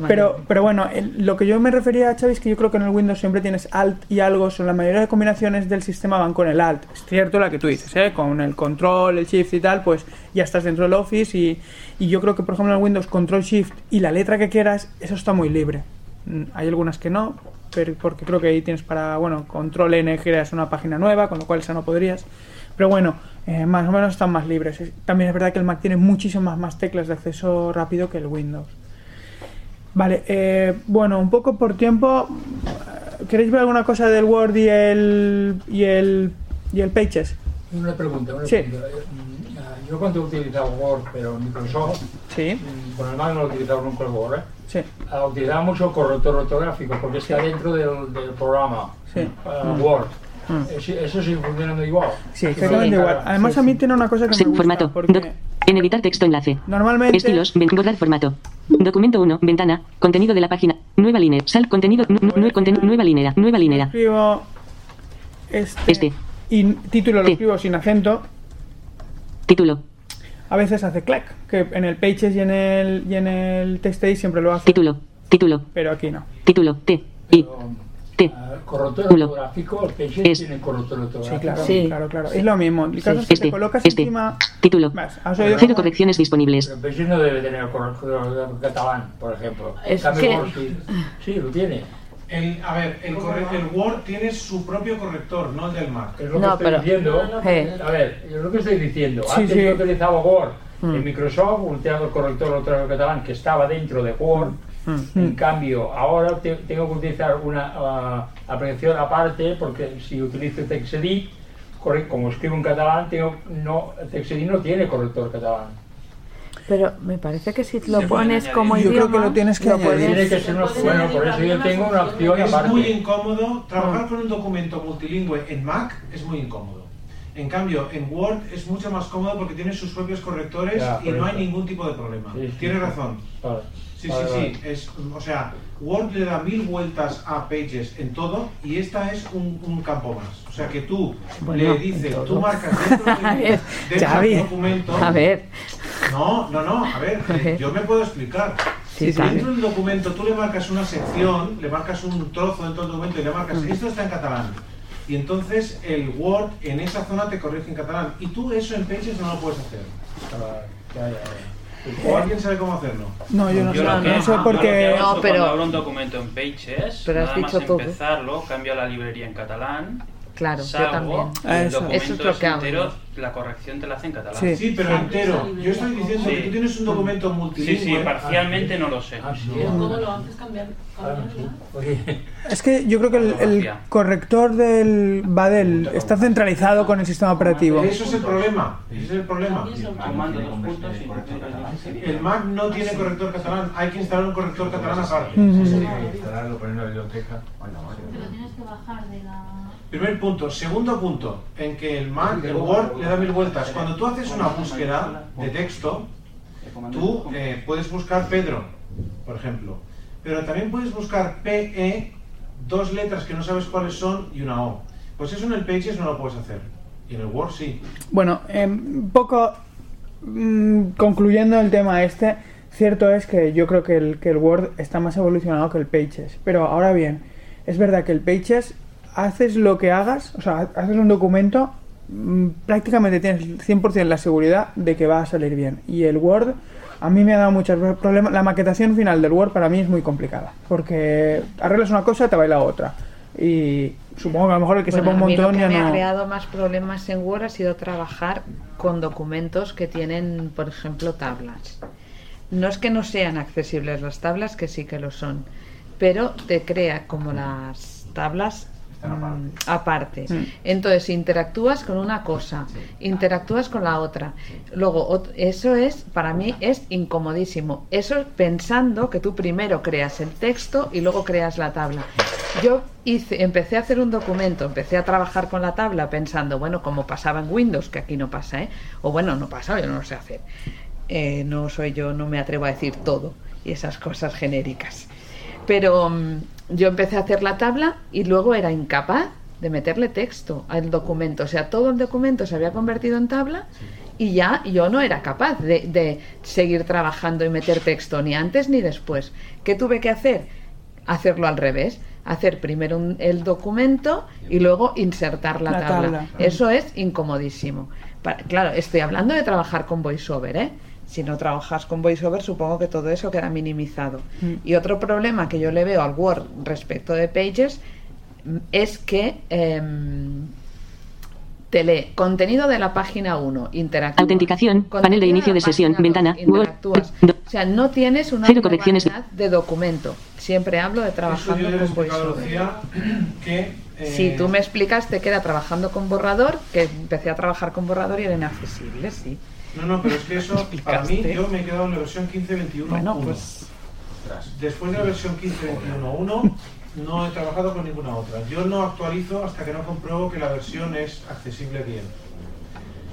Pero, pero bueno, lo que yo me refería, Xavi, es que yo creo que en el Windows siempre tienes Alt y algo, son la mayoría de combinaciones del sistema van con el Alt. Es cierto la que tú dices, ¿eh? con el Control, el Shift y tal, pues ya estás dentro del Office y, y yo creo que, por ejemplo, en el Windows Control Shift y la letra que quieras, eso está muy libre. Mm, Hay algunas que no, pero porque creo que ahí tienes para, bueno, Control N creas una página nueva, con lo cual esa no podrías. Pero bueno, eh, más o menos están más libres. Es- También es verdad que el Mac tiene muchísimas más teclas de acceso rápido que el Windows. Vale, eh, bueno, un poco por tiempo. eh, ¿Queréis ver alguna cosa del Word y el y el y el Pages? Una pregunta, una Sí. pregunta. Eh, mm, Yo cuando he utilizado Word, pero en Microsoft, Sí, mm, con el Mac no lo he utilizado nunca el Word, ¿eh? sí, Ah, utilizaba mucho corrector ortográfico porque está dentro del, del programa sí. ah, Word. Mm. Eso, eso sigue funcionando igual. Sí, exactamente Sí. igual. Además, a mí tiene una cosa que Sí, me gusta. formato. Porque. En editar texto enlace. normalmente. Estilos. Borrar formato. Documento 1. Ventana. Contenido de la página. Nueva línea. Sal. Contenido. nu- nu- conten- nueva línea. Nueva línea. escribo este, Este. y título lo Sí. escribo sin acento, Título. a veces hace clack, que en el Pages y en el y en el TextEdit siempre lo hace, Título. Título. pero aquí no. Título. T. I. Pero, T. ah, corrector Culo. ortográfico, el Pages Es- tiene corrector Sí, ortográfico. claro, Sí. claro, claro. Es lo mismo. El caso es que Este. te colocas Este. encima. Título. Vas, oído- Cero correcciones disponibles. Pero Pages no debe tener corrector catalán, por ejemplo. Es cambio, que- Word sí. Sí, lo tiene. El, a ver, el, corre- el Word tiene su propio corrector, no el del Mac. Es lo No, que estoy pero- diciendo. Eh. A ver, es lo que estoy diciendo. Sí, Antes sí. yo utilizaba Word Mm. en Microsoft, utilizaba el corrector ortográfico catalán que estaba dentro de Word. Mm. En cambio, ahora te- tengo que utilizar una aplicación aparte porque si utilizo TextEdit, como escribo en catalán, tengo, no, TextEdit no tiene corrector catalán. Pero me parece que si lo pones añadir. como Yo creo idioma, que lo tienes que añadir. puedes- Tiene que ser una, bueno, por eso yo tengo una opción Es aparte. muy incómodo, trabajar con un documento multilingüe en Mac es muy incómodo. En cambio, en Word es mucho más cómodo porque tiene sus propios correctores Ya, y no hay ningún tipo de problema. Sí, sí, Tienes sí. razón. Vale. Sí, Vale, sí, vale. sí. Es, o sea, Word le da mil vueltas a Pages en todo y esta es un, un campo más. O sea, que tú Bueno, le dices, tú marcas [LAUGHS] dentro, de, dentro del documento. A ver, No, no, no, a ver, yo me puedo explicar. Sí, sí. Dentro del documento tú le marcas una sección, le marcas un trozo dentro del documento y le marcas, Mm. esto está en catalán. Y entonces el Word en esa zona te corrige en catalán. Y tú eso en Pages no lo puedes hacer. Ya, ya, ya. ¿O alguien sabe cómo hacerlo? No, yo no Yo sé, lo que, no sé porque. No, que pero- cuando abro un documento en Pages, Pero has nada más dicho tú, ¿eh? empezarlo, cambio a la librería en catalán Claro, yo salgo también. Eso. documento Eso es lo que hago entero, yo. la corrección te la hace en catalán. Sí. Sí, pero entero. Yo estoy diciendo que tú tienes un documento Sí, multilingüe. sí, parcialmente no lo sé. Ah, sí. ¿cómo lo haces cambiar? Ah, sí. Es que yo creo que el, el corrector del Badel está centralizado con el sistema operativo. Eso es el problema. Ese es el problema. El Mac no tiene corrector catalán. Hay que instalar un corrector catalán aparte. Instalarlo, poner en la biblioteca. Pero tienes que bajar de la... Primer punto. Segundo punto, en que el Mac, el Word, le da mil vueltas. Cuando tú haces una búsqueda de texto, tú eh, puedes buscar Pedro, por ejemplo. Pero también puedes buscar PE, dos letras que no sabes cuáles son y una O. Pues eso en el Pages no lo puedes hacer. Y en el Word sí. Bueno, un poco mm, concluyendo el tema este, cierto es que yo creo que el, que el Word está más evolucionado que el Pages. Pero ahora bien, es verdad que el Pages, haces lo que hagas, o sea, haces un documento, mm, prácticamente tienes 100% la seguridad de que va a salir bien. Y el Word, a mí me ha dado muchos problemas. La maquetación final del Word para mí es muy complicada, porque arreglas una cosa, te baila otra. Y supongo que a lo mejor el que Bueno, sepa un a mí lo montón que ya me ha creado más problemas en Word ha sido trabajar con documentos que tienen, por ejemplo, tablas. No es que no sean accesibles las tablas, que sí que lo son, pero te crea como las tablas aparte. Mm. Entonces interactúas con una cosa, interactúas con la otra. Luego, eso es, para mí, es incomodísimo. Eso es pensando que tú primero creas el texto y luego creas la tabla. Yo hice, empecé a hacer un documento, empecé a trabajar con la tabla pensando, bueno, como pasaba en Windows, que aquí no pasa, ¿eh? O bueno, no pasa, yo no lo sé hacer. Eh, no soy yo, no me atrevo a decir todo y esas cosas genéricas. Pero mm, yo empecé a hacer la tabla y luego era incapaz de meterle texto al documento. O sea, todo el documento se había convertido en tabla y ya yo no era capaz de, de seguir trabajando y meter texto ni antes ni después. ¿Qué tuve que hacer? Hacerlo al revés. Hacer primero un- el documento y luego insertar la, La tabla. tabla. Eso es incomodísimo. Pa- claro, estoy hablando de trabajar con VoiceOver, ¿eh? Si no trabajas con VoiceOver, supongo que todo eso queda minimizado. Mm. Y otro problema que yo le veo al Word respecto de Pages mm, es que em, te lee contenido de la página 1, interactúa. Autenticación, panel de inicio de sesión, ventana, Word. O sea, no tienes una Cero correcciones. de documento. Siempre hablo de trabajando yo con VoiceOver. Que... eh, Sí, tú me explicaste que era trabajando con borrador, que empecé a trabajar con borrador y era inaccesible, sí. No, no, pero es que eso, [LAUGHS] para mí, yo me he quedado en la versión 15.21.1. Bueno, pues- Después de la versión 15.21.1, no he trabajado con ninguna otra. Yo no actualizo hasta que no compruebo que la versión es accesible bien.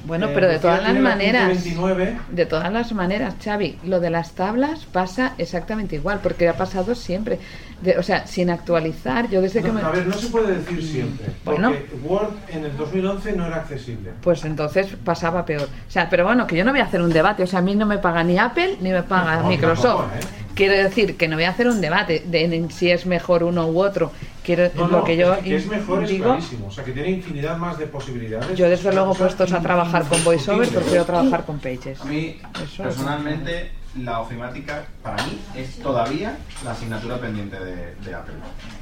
Bueno, Eh, pero de todas las maneras, 1529. de todas las maneras, Xavi, lo de las tablas pasa exactamente igual, porque ha pasado siempre. De- o sea, sin actualizar, yo desde que No, me... A ver, no se puede decir siempre. Bueno. Porque Word en el 2011 no era accesible. Pues entonces pasaba peor. O sea, pero bueno, que yo no voy a hacer un debate. O sea, a mí no me paga ni Apple ni me paga No, Microsoft. tampoco, ¿eh? Quiero decir que no voy a hacer un debate de si es mejor uno u otro. Quiero No, lo no, que yo es que es mejor, es digo. clarísimo. O sea, que tiene infinidad más de posibilidades. Yo desde Es luego puestos a trabajar con VoiceOver, prefiero trabajar con Pages. A mí, Eso personalmente, la ofimática para mí es todavía la asignatura pendiente de, de Apple.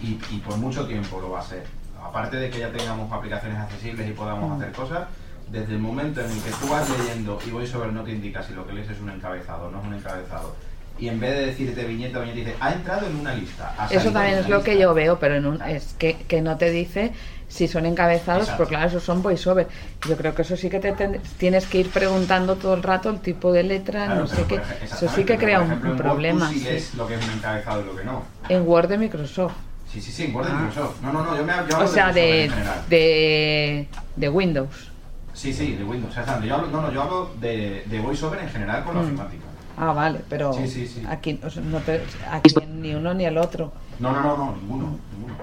Y, y por mucho tiempo lo va a ser. Aparte de que ya tengamos aplicaciones accesibles y podamos hacer cosas, desde el momento en el que tú vas leyendo y VoiceOver no te indica si lo que lees es un encabezado o no es un encabezado, y en vez de decirte viñeta, viñeta, dice, ha entrado en una lista. Eso también es lo que lista". yo veo, pero en un, es que, que no te dice si son encabezados, Exacto. porque claro, esos son voiceover. Yo creo que eso sí que te ten- tienes que ir preguntando todo el rato el tipo de letra, Claro, no sé qué. Eso sí que crea un, ejemplo, un en Word tú problema. sí sí. ves lo que es un encabezado y lo que no. En Word de Microsoft. Sí, sí, sí, en Word de Ah. Microsoft. No, no, no, yo me yo O hablo sea, VoiceOver de, de, de Windows. Sí, sí, de Windows, exactamente. Yo hablo, no, no, yo hablo de, de VoiceOver en general con la Mm. ofimática. Ah, vale, pero Sí, sí, sí. aquí, o sea, no te- aquí ni uno ni el otro. No, no, no, no, ninguno, ninguno.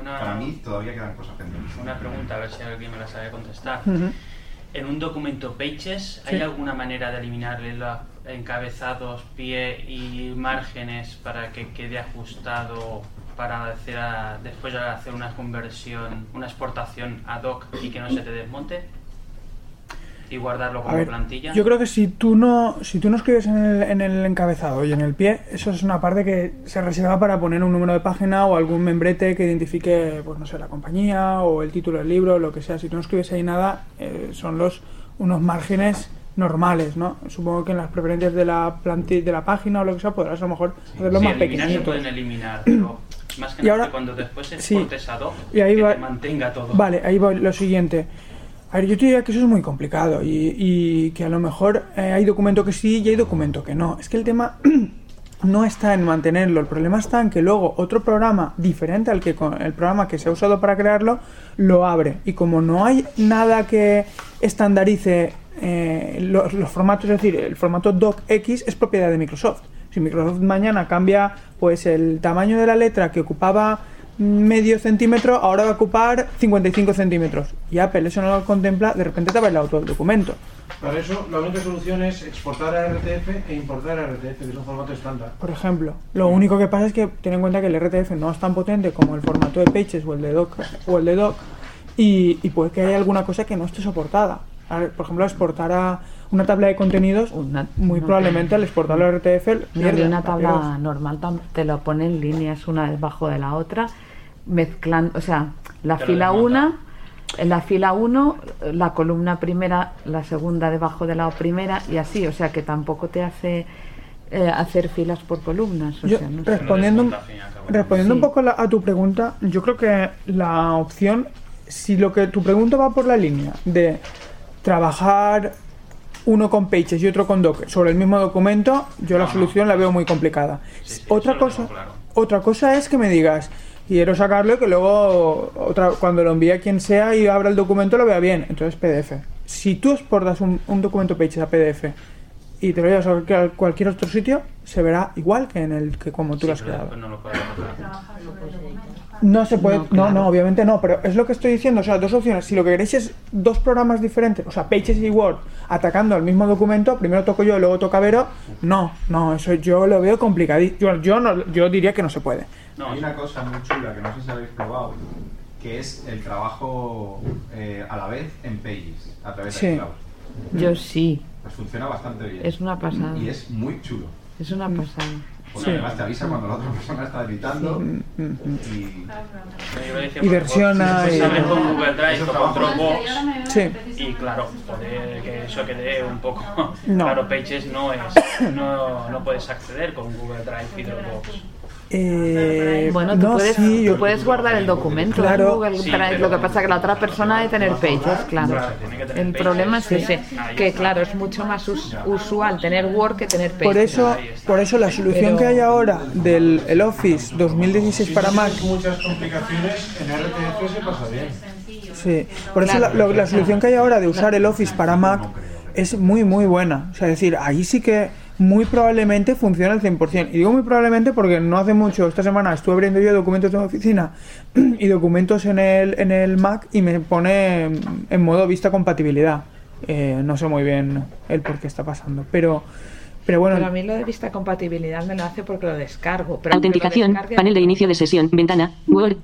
Una, Para mí todavía quedan cosas pendientes. una pregunta, a ver si alguien me la sabe contestar. Ujú. En un documento Pages, ¿hay Sí. alguna manera de eliminarle los encabezados, pie y márgenes para que quede ajustado para hacer a- después de hacer una conversión, una exportación ad hoc y que no se te desmonte? Y guardarlo como ver, plantilla. yo creo que si tú no si tú no escribes en el, en el encabezado y en el pie, eso es una parte que se reserva para poner un número de página o algún membrete que identifique, pues no sé, la compañía o el título del libro, lo que sea. Si tú no escribes ahí nada, eh, son los unos márgenes normales, ¿no? Supongo que en las preferencias de la planti- de la página o lo que sea podrás a lo mejor hacerlo Sí, más eliminar se pueden eliminar, [CLEARS THROAT] pero más que Y nada ahora- que cuando después sí. exportes a Doc, Y ahí que va- te mantenga todo. Vale, ahí va lo siguiente. A ver, yo te diría que eso es muy complicado y, que a lo mejor eh, hay documento que sí y hay documento que no. Es que el tema [CLEARS THROAT] no está en mantenerlo, el problema está en que luego otro programa diferente al que el programa que se ha usado para crearlo lo abre y como no hay nada que estandarice eh, los, los formatos, es decir, el formato docx es propiedad de Microsoft. Si Microsoft mañana cambia pues el tamaño de la letra que ocupaba medio centímetro, ahora va a ocupar 55 centímetros. Y Apple eso no lo contempla, de repente te todo el documento. Para eso, la única solución es exportar a RTF e importar a RTF, que es un formato estándar. Por ejemplo, lo único que pasa es que ten en cuenta que el RTF no es tan potente como el formato de Pages o el de Doc o el de Doc y, y puede que haya alguna cosa que no esté soportada. Por ejemplo, exportar a una tabla de contenidos, muy una probablemente al exportarlo a RTF, No, mierda, de una la tabla normal te lo pone en líneas una debajo de la otra, mezclando, o sea, la fila desmonta. 1, en la fila 1, la columna primera, la segunda debajo de la primera y así, o sea que tampoco te hace eh, hacer filas por columnas. O Yo, sea, no sé. respondiendo, un- respondiendo un poco la- a tu pregunta, yo creo que la opción, si lo que tu pregunta va por la línea de trabajar uno con Pages y otro con Docker sobre el mismo documento, yo la solución la veo muy complicada. otra cosa, otra cosa es que me digas quiero sacarlo y que luego otra, cuando lo envíe a quien sea y abra el documento lo vea bien. Entonces PDF. Si tú exportas un, un documento Pages a PDF y te lo llevas a cualquier, otro sitio, se verá igual que en el que como tú lo has creado. no lo. No se puede, No, no, obviamente no, pero es lo que estoy diciendo, o sea, dos opciones. Si lo que queréis es dos programas diferentes, o sea, Pages y Word, atacando al mismo documento, primero toco yo, luego toca Vero, no, no, eso yo lo veo complicadísimo. Yo, yo, no, yo diría que no se puede. Hay una cosa muy chula que no sé si habéis probado, que es el trabajo eh, a la vez en Pages, a través Sí. de Cloud. Yo sí, Pues funciona bastante bien. Es una pasada. Y es muy chulo. es una pasada. Porque Sí. además te avisa cuando la otra persona está editando y... Yo lo decía Y por- versiona por- y- sabes con Google Drive o con. Dropbox. Sí. Y claro, puede que eso quede un poco. No. [LAUGHS] Claro, Pages no es. No, no puedes acceder con Google Drive y Dropbox. Eh, Bueno, tú, no, puedes, sí, tú yo- puedes guardar el documento Claro. en Google Sí, Drive, lo que pasa es que la otra persona debe tener pages, claro. El problema es ese, que claro, es mucho más us- usual tener Word que tener pages. Por eso, por eso la solución Pero- que hay ahora del el Office 2016 para Si Mac muchas complicaciones, en RTF se pasa bien. Sí, por eso Claro. la, lo- la solución que hay ahora de usar el Office para Mac es muy, muy buena. O sea, es decir, ahí sí que muy probablemente funciona al 100%. Y digo muy probablemente porque no hace mucho, esta semana estuve abriendo yo documentos de mi oficina [CLEARS THROAT] y documentos en el, en el Mac y me pone en- en modo vista compatibilidad. Eh, no sé muy bien el por qué está pasando. Pero, pero bueno, Pero a mí lo de vista compatibilidad me lo hace porque lo descargo. Pero lo Autenticación, descargue- panel de inicio de sesión, ventana, Word,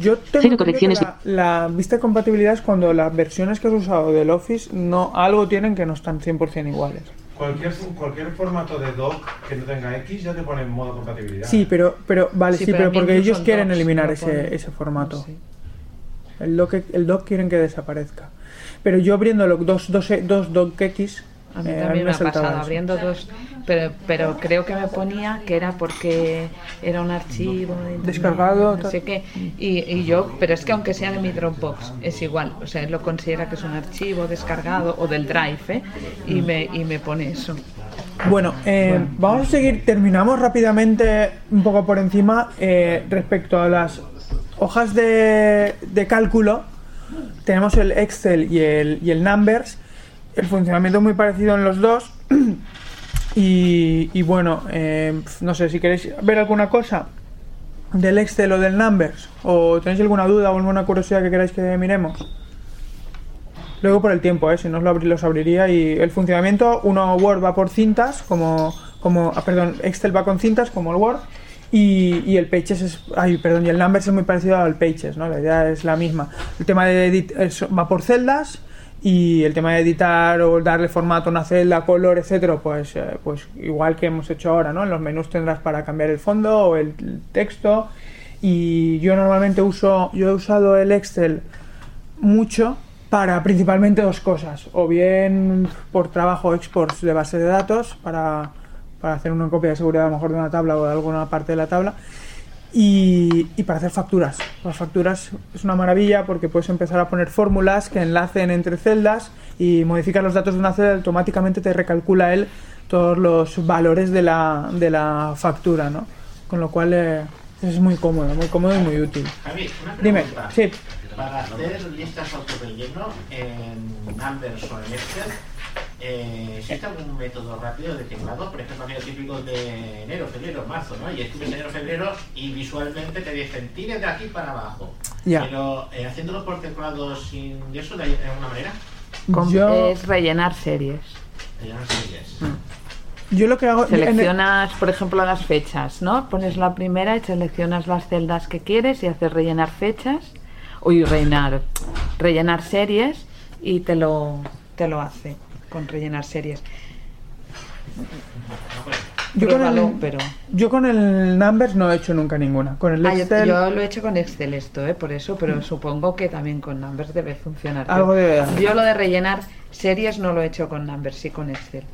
yo tengo Cero correcciones. que La, la vista compatibilidad es cuando las versiones que has usado del Office no algo tienen que no están 100% iguales. Cualquier, cualquier formato de doc que no tenga X ya te pone en modo compatibilidad. Sí, pero, pero vale, Sí, sí, pero porque ellos en quieren docs eliminar ese, ese formato. Sí. El doc, el doc quieren que desaparezca. Pero yo abriendo los dos, dos, dos docx, A mí eh, también me ha pasado eso. abriendo dos, pero, pero creo que me ponía que era porque era un archivo de Descargado, no sé qué, y, y yo, pero es que aunque sea de mi Dropbox, es igual, o sea, él lo considera que es un archivo descargado o del Drive, ¿eh? y, me, y me pone eso. Bueno, eh, vamos a seguir, terminamos rápidamente un poco por encima eh, respecto a las hojas de, de cálculo. Tenemos el Excel y el, y el Numbers. El funcionamiento es muy parecido en los dos. [CLEARS THROAT] Y, bueno, eh, no sé si queréis ver alguna cosa del Excel o del Numbers, o tenéis alguna duda o alguna curiosidad que queráis que miremos. Luego por el tiempo, ¿eh? si no os lo los abriría y el funcionamiento, uno Word va por cintas, como, como ah, perdón, Excel va con cintas como el Word y, y el Pages es, ay, perdón, y el Numbers es muy parecido al Pages, ¿no? La idea es la misma. El tema de edit es- va por celdas Y el tema de editar o darle formato a una celda, color, etcétera, pues, eh, pues igual que hemos hecho ahora, ¿no? En los menús tendrás para cambiar el fondo o el texto. Y yo normalmente uso, yo he usado el Excel mucho para principalmente dos cosas. O bien por trabajo exports de base de datos para, para hacer una copia de seguridad a lo mejor de una tabla o de alguna parte de la tabla. Y, y para hacer facturas. Las facturas es una maravilla porque puedes empezar a poner fórmulas que enlacen entre celdas y modificas los datos de una celda automáticamente te recalcula él todos los valores de la, de la factura, ¿no? Con lo cual eh, es muy cómodo, muy cómodo y muy útil. Javi, una Dime, pregunta. sí. Para hacer listas autorrelleno en Numbers o en Excel, eh, ¿existe algún método rápido de teclado? Por ejemplo, aquello típico de enero, febrero, marzo, ¿no? Y escribes enero, febrero y visualmente te dicen, tires de aquí para abajo. Ya. Pero eh, haciéndolo por teclado sin eso, ¿de alguna manera? Yo- Es rellenar series. Eh, no sé si es. Yo lo que hago... en el- Seleccionas, por ejemplo, las fechas, ¿no? Pones la primera y seleccionas las celdas que quieres y haces rellenar fechas. Uy, rellenar, rellenar series y te lo, te lo hace con rellenar series. Yo con, el, pero... yo con el Numbers no he hecho nunca ninguna. Con el Ah, yo, Excel yo lo he hecho con Excel esto, ¿eh? por eso, pero supongo que también con Numbers debe funcionar. Algo debe. Yo lo de rellenar series no lo he hecho con Numbers, sí con Excel.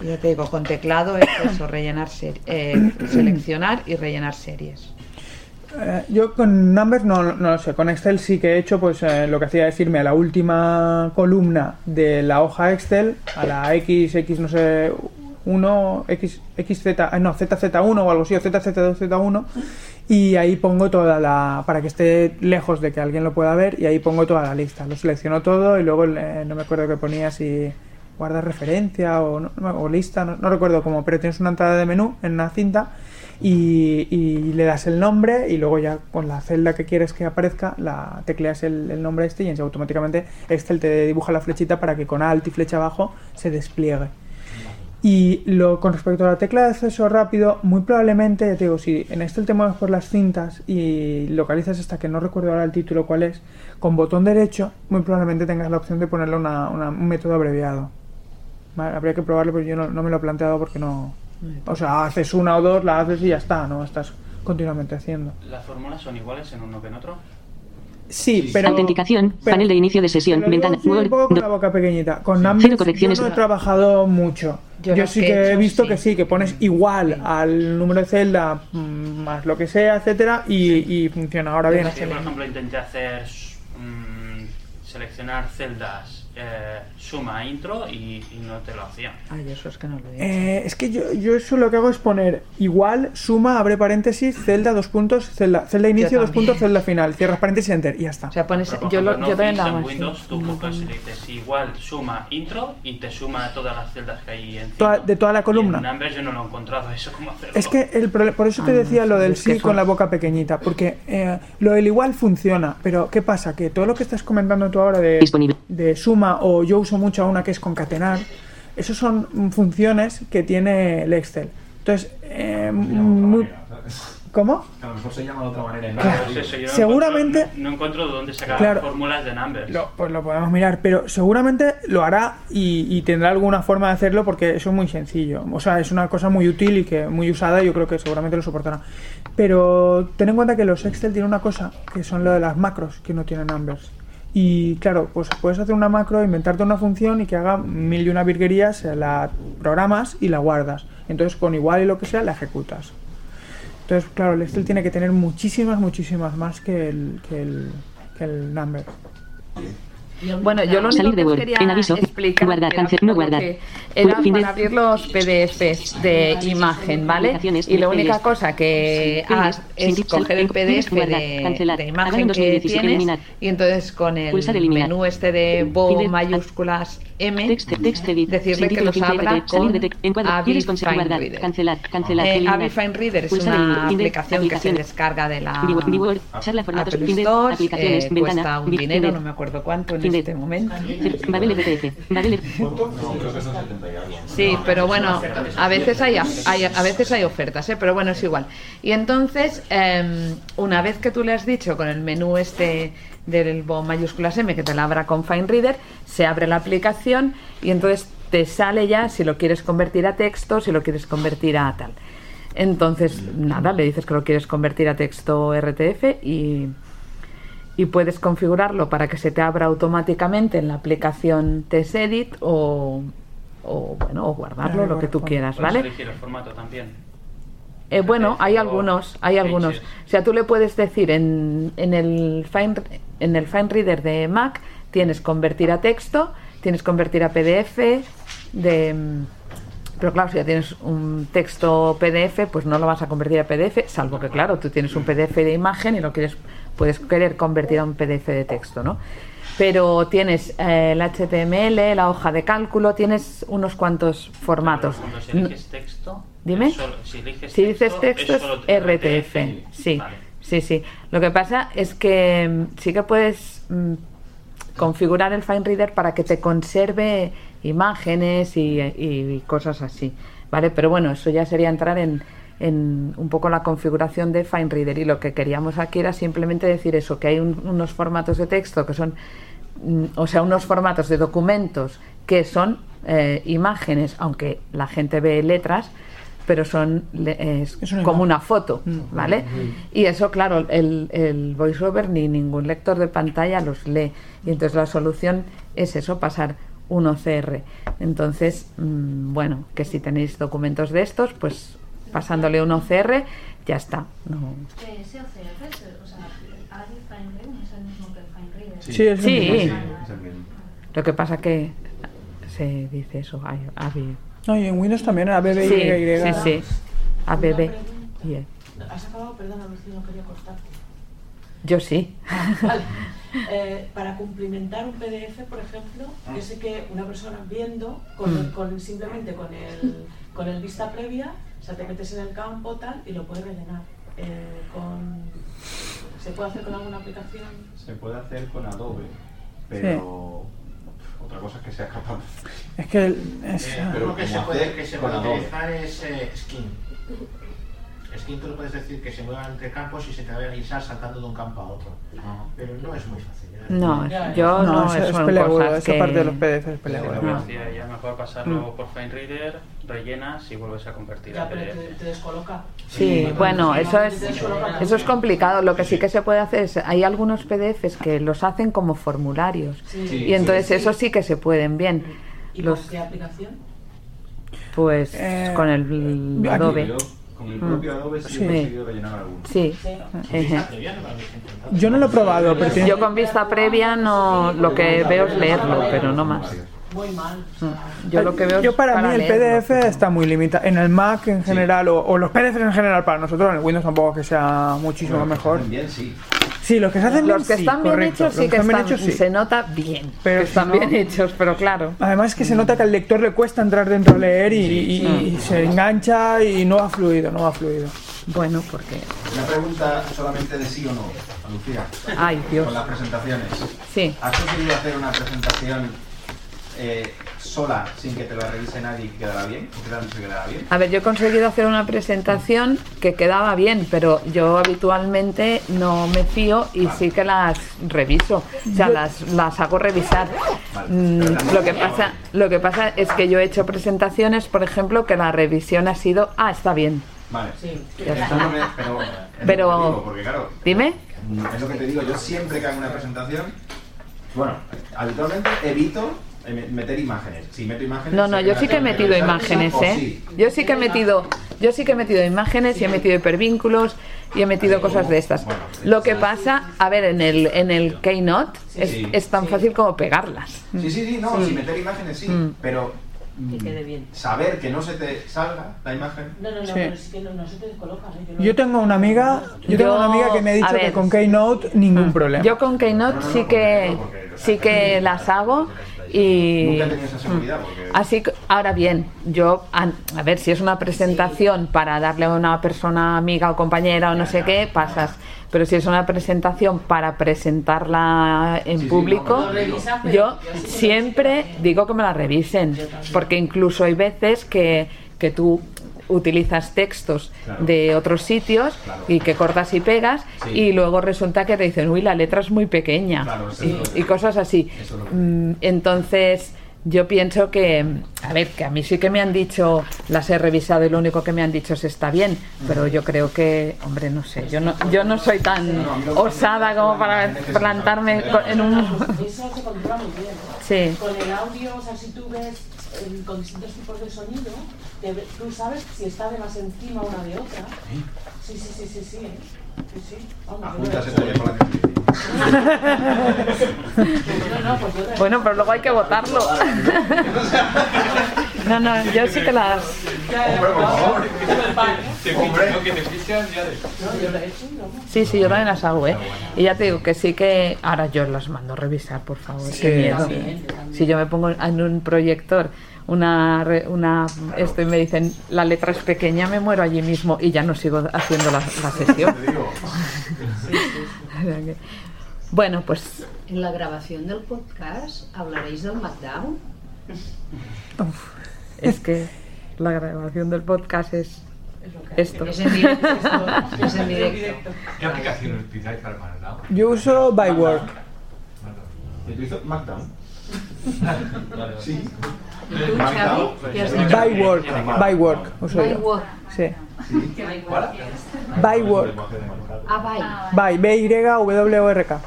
Y Ya te digo, con teclado es eso, rellenar eh, seleccionar y rellenar series. Eh, yo con Numbers no, no lo sé, con Excel sí que he hecho, pues eh, lo que hacía es irme a la última columna de la hoja Excel, a la XX, no sé, 1, X, XZ, ah, no, ZZ1 o algo así, o ZZ2, Z1, y ahí pongo toda la, para que esté lejos de que alguien lo pueda ver, y ahí pongo toda la lista. Lo selecciono todo y luego eh, no me acuerdo que ponía si guardas referencia o, no- o lista, no, no recuerdo cómo, pero tienes una entrada de menú en una cinta y, le das el nombre y luego ya con la celda que quieres que aparezca la tecleas el, el nombre este y en- automáticamente Excel te dibuja la flechita para que con alt y flecha abajo se despliegue. Y lo, con respecto a la tecla de acceso rápido, muy probablemente, ya te digo, si en Excel te mueves por las cintas y localizas esta que no recuerdo ahora el título cuál es, con botón derecho, muy probablemente tengas la opción de ponerle una- una- un método abreviado. Habría que probarlo, pero yo no me lo he planteado porque no... O sea, haces una o dos, la haces y ya está, no estás continuamente haciendo. ¿Las fórmulas son iguales en uno que en otro? Sí, pero... Autenticación. pero- panel de inicio de sesión. Yo Ventana. un Word. poco con do- la boca pequeñita. Con Numbers Cero yo correcciones. no he trabajado mucho. Yo Yo, sí que he he hecho, visto sí. que sí, que pones igual al número de celda mm, más lo que sea, etcétera, y, y funciona ahora bien. Yo, por ejemplo, intenté hacer mm, seleccionar celdas eh, suma intro y, y no te lo hacía. Ay, eso es que no lo he hecho. Eh, es que yo, yo eso lo que hago es poner igual, suma, abre paréntesis, celda, dos puntos, celda, celda inicio, dos puntos, celda final, cierras paréntesis, enter, y ya está. O sea, pones, Pero, yo, lo, ejemplo, yo en también Office, lo en. Windows tú coges y le dices igual suma intro y te suma todas las celdas que hay encima. Toda- de toda la columna. Y en Numbers yo no lo he encontrado eso cómo hacerlo. Es que el por eso te Ah, decía lo del sí con la boca pequeñita, porque eh, lo del igual funciona, pero ¿qué pasa? Que todo lo que estás comentando tú ahora de, de suma o yo uso mucho una que es concatenar, esos son funciones que tiene el Excel. Entonces, eh, muy- ¿cómo? A lo mejor se llama de otra manera. en Claro. Yo no Seguramente- encuentro- no encuentro de dónde sacar Claro. fórmulas de Numbers. Lo, pues lo podemos mirar, pero seguramente lo hará y, y tendrá alguna forma de hacerlo porque eso es muy sencillo. O sea, es una cosa muy útil y que muy usada y yo creo que seguramente lo soportará. Pero ten en cuenta que los Excel tienen una cosa que son lo de las macros que no tienen numbers. Y claro, pues puedes hacer una macro, inventarte una función y que haga mil y una virguerías, la programas y la guardas. Entonces con igual y lo que sea la ejecutas. Entonces, claro, el Excel tiene que tener muchísimas, muchísimas más que el, que el, que el number. Bueno, yo lo único Salir de que os Word. quería En aviso. explicar Guardar, cancel- no guardar. que era de- para abrir los PDFs de imagen, ¿vale? Y la única cosa que hagas es coger el PDF de, de imagen en que 2017, tienes y entonces con el menú este de Bo de- mayúsculas M Text, text edit. decirle que los abra con te- encuadre. Avi ¿Quieres conseguir Fine? Reader. Cancelar, cancelar, Eh. Avi Fine Reader es una aplicación que se descarga de la Apple Store, aplicaciones, eh, ventana, cuesta un dinero, no me acuerdo cuánto en este momento. Babel FTF. Babel No, creo que son 70 y algo. Sí, pero bueno, a veces hay, hay- a veces hay ofertas, ¿eh? pero bueno, es igual. Y entonces, em, una vez que tú le has dicho con el menú este del bo mayúsculas M que te la abra con FineReader, se abre la aplicación y entonces te sale ya si lo quieres convertir a texto, si lo quieres convertir a tal. Entonces, nada, le dices que lo quieres convertir a texto RTF y, y puedes configurarlo para que se te abra automáticamente en la aplicación TestEdit o, o, bueno, o guardarlo, lo que tú quieras, Puedes ¿vale? elegir el formato también. Eh, bueno, hay algunos, hay algunos. O sea, tú le puedes decir en, en el Fine en el Fine Reader de Mac tienes convertir a texto, tienes convertir a PDF de pero claro, si ya tienes un texto PDF, pues no lo vas a convertir a PDF, salvo que claro, tú tienes un PDF de imagen y lo quieres puedes querer convertir a un PDF de texto, ¿no? Pero tienes eh, el HTML, la hoja de cálculo, tienes unos cuantos formatos. Cuando eliges texto, Dime. es solo- si dices texto es solo RTF. Sí, sí, sí. Lo que pasa es que mm, sí que puedes mm, configurar el FineReader para que te conserve imágenes y, y cosas así, ¿vale? Pero bueno, eso ya sería entrar en, en un poco la configuración de FineReader y lo que queríamos aquí era simplemente decir eso, que hay un- unos formatos de texto que son, mm, o sea, unos formatos de documentos que son eh, imágenes, aunque la gente ve letras, pero son le- es una como imagen. una foto, ¿vale? Y eso, claro, el, el voiceover ni ningún lector de pantalla los lee. Y entonces la solución es eso, pasar un OCR. Entonces, mm, bueno, que si tenéis documentos de estos, pues pasándole un OCR, ya está. No. Eh, ese OCR, es- o sea, es el mismo que el FineReader. Sí, es el Sí. mismo, sí. Lo que pasa que se dice eso, AVI. No, y en Windows también, ABB y Sí, Y. sí, sí. ABB. y E. ¿Has acabado? Perdona, si no quería cortarte. Yo sí. Vale. Eh, para cumplimentar un PDF, por ejemplo, yo sé que una persona viendo, con, Mm. con- simplemente con el, con el vista previa, o sea, te metes en el campo tal y lo puedes rellenar. Eh, con, ¿Se puede hacer con alguna aplicación? Se puede hacer con Adobe, pero otra cosa es que sea capaz. Es que el- es- Eh, Pero que se puede, que se puede utilizar es eh, Skin. Skin tú le puedes decir que se mueva entre campos y se te va a avisar saltando de un campo a otro. Pero no es muy fácil. ¿eh? No, yo no, eso es peleagudo, esa que- parte de los PDF es lo que decía, ya mejor pasarlo Mm. por FineReader, rellenas y vuelves a convertir Ya, a pero PDF. te, te descoloca. Sí, bueno, eso es, eso es complicado. Lo que sí que se puede hacer es, hay algunos PDFs que los hacen como formularios. Sí. Y entonces Sí. eso sí que se pueden bien. ¿Y Los, con qué aplicación? pues Eh, con el Adobe. Con el Mm. propio Adobe sí, Sí. he conseguido rellenar algunos. Sí. Yo no lo he probado, pero Yo con vista previa no, lo que veo es leerlo, pero no más. Muy mal. Yo lo que veo Yo es para, mí el leerlo. PDF está muy limitado. En el Mac en general, o, o los PDFs en general para nosotros, en el Windows tampoco que sea muchísimo mejor. Bien, sí. Sí, los que se hacen bien, Los que sí, están bien correcto. hechos Los sí que están bien hechos, sí. se nota bien. Pero que si están no- bien hechos, pero claro. Además que se nota que al lector le cuesta entrar dentro a leer y, y- y se engancha y no va fluido, no va fluido. Bueno, porque... Una pregunta solamente de sí o no, Lucía. Ay, Dios. Con las presentaciones. Sí. ¿Has conseguido hacer una presentación eh, sola sin que te la revise nadie y que quedara bien? ¿O que te se quedara bien? A ver, yo he conseguido hacer una presentación que quedaba bien, pero yo habitualmente no me fío y sí que las reviso, o sea, las, las hago revisar. Mm, lo que pasa, lo que pasa es que yo he hecho presentaciones, por ejemplo, que la revisión ha sido, ah, está bien. Vale. Eso no me- pero, Pero- que digo, porque claro, Dime. es lo que te digo, yo siempre que hago una presentación, bueno, habitualmente evito meter imágenes. Si meto imágenes... No, no, yo sí que he metido imágenes, o ¿eh? sí. Yo sí que he metido, yo sí que he metido imágenes y he metido hipervínculos y he metido cosas de estas. Lo que pasa, a ver, en el en el Keynote es, Sí. es tan fácil como pegarlas. Sí, sí, sí, no, Sí. si meter imágenes sí, Mm. pero mm, Que quede bien. saber que no se te salga la imagen... No, no, no, Sí. pero es que no, no se te descoloca. ¿eh? Yo tengo una amiga, yo tengo una amiga que me ha dicho a ver. que con Keynote ningún problema. Yo con Keynote sí que sí [LAUGHS] que las hago y Nunca he tenido esa seguridad porque... así que- ahora bien, yo a, a ver si es una presentación para darle a una persona amiga o compañera o no sé qué, pasas. Pero si es una presentación para presentarla en Sí, sí, público, no, no, yo siempre digo que me la revisen, porque incluso hay veces que, que tú utilizas textos Claro. de otros sitios Claro. y que cortas y pegas Sí. y luego resulta que te dicen, uy, la letra es muy pequeña Claro, y, cosas así. Eso es Mm, Entonces, yo pienso que, a ver, que a mí sí que me han dicho, las he revisado y lo único que me han dicho es está bien, pero yo creo que, hombre, no sé, yo no, yo no soy tan osada como para plantarme en un... [LAUGHS] Eso se controla muy bien. Sí. Con el audio, o sea, si tú ves eh, con distintos tipos de sonido, tú sabes si está de más encima una de otra. Sí, sí, sí, sí, sí. ¿eh? Sí, sí. Vamos, pues Bueno, pero luego hay que votarlo. [LAUGHS] No, no, yo sí que las... Hombre, por favor. Sí, sí, yo también las hago, ¿eh? Y ya te digo que sí que... Ahora yo las mando a revisar, por favor. Sí, qué miedo. Si yo me pongo en un proyector una, re- una esto y me dicen la letra es pequeña, me muero allí mismo y ya no sigo haciendo la, la sesión. [LAUGHS] Bueno, pues En la grabación del podcast hablaréis del Markdown. es que la grabación del podcast es esto. Es en directo. Es en directo. ¿Qué aplicación utilizáis para Markdown? Yo uso Bywork. ¿Y tú hizo Markdown? Sí. ¿Y tú, Xavi? ¿Qué has dicho? Bywork. Bywork. Uso yo. Bywork. Sí. ¿Cuál? Bywork. Ah, bye. By, B-Y-W-O-R-K.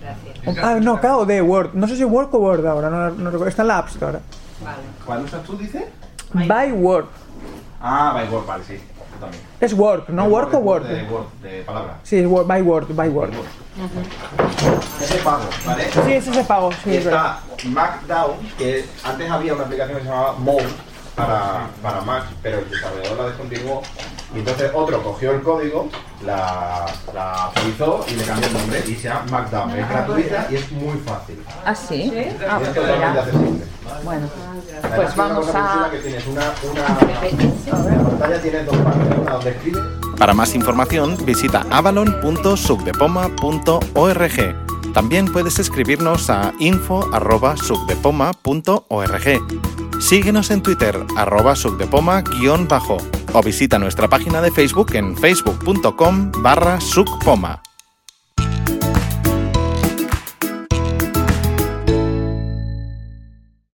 Gracias. Ah, no, K o D, Word. No sé si Word o Word ahora, no, no recuerdo. Está en la App Store. Vale. ¿Cuál usas tú, dices? By Word. Ah, by Word, vale, sí. También. Es Work, ¿no? Work o Word. De Word, de palabra. Sí, es Word, by Word, by Word. Ese pago, ¿vale? Sí, es ese pago, sí, Y es verdad. está Markdown, que antes había una aplicación que se llamaba Mode para, para Mac, pero el desarrollador la descontinuó. Y entonces otro cogió el código, la, la actualizó y le cambió el nombre y se llama Markdown. Es gratuita y es muy fácil. ¿Ah, sí? Ah, es pues totalmente accesible. Bueno, Además, pues tiene una vamos a... que tienes una, una, en la pantalla tienes dos partes, una donde escribes Para más información visita avalon.sucdepoma.org. También puedes escribirnos a info.sucdepoma.org. Síguenos en Twitter, arroba sucdepoma-bajo o visita nuestra página de Facebook en facebook.com barra sucpoma.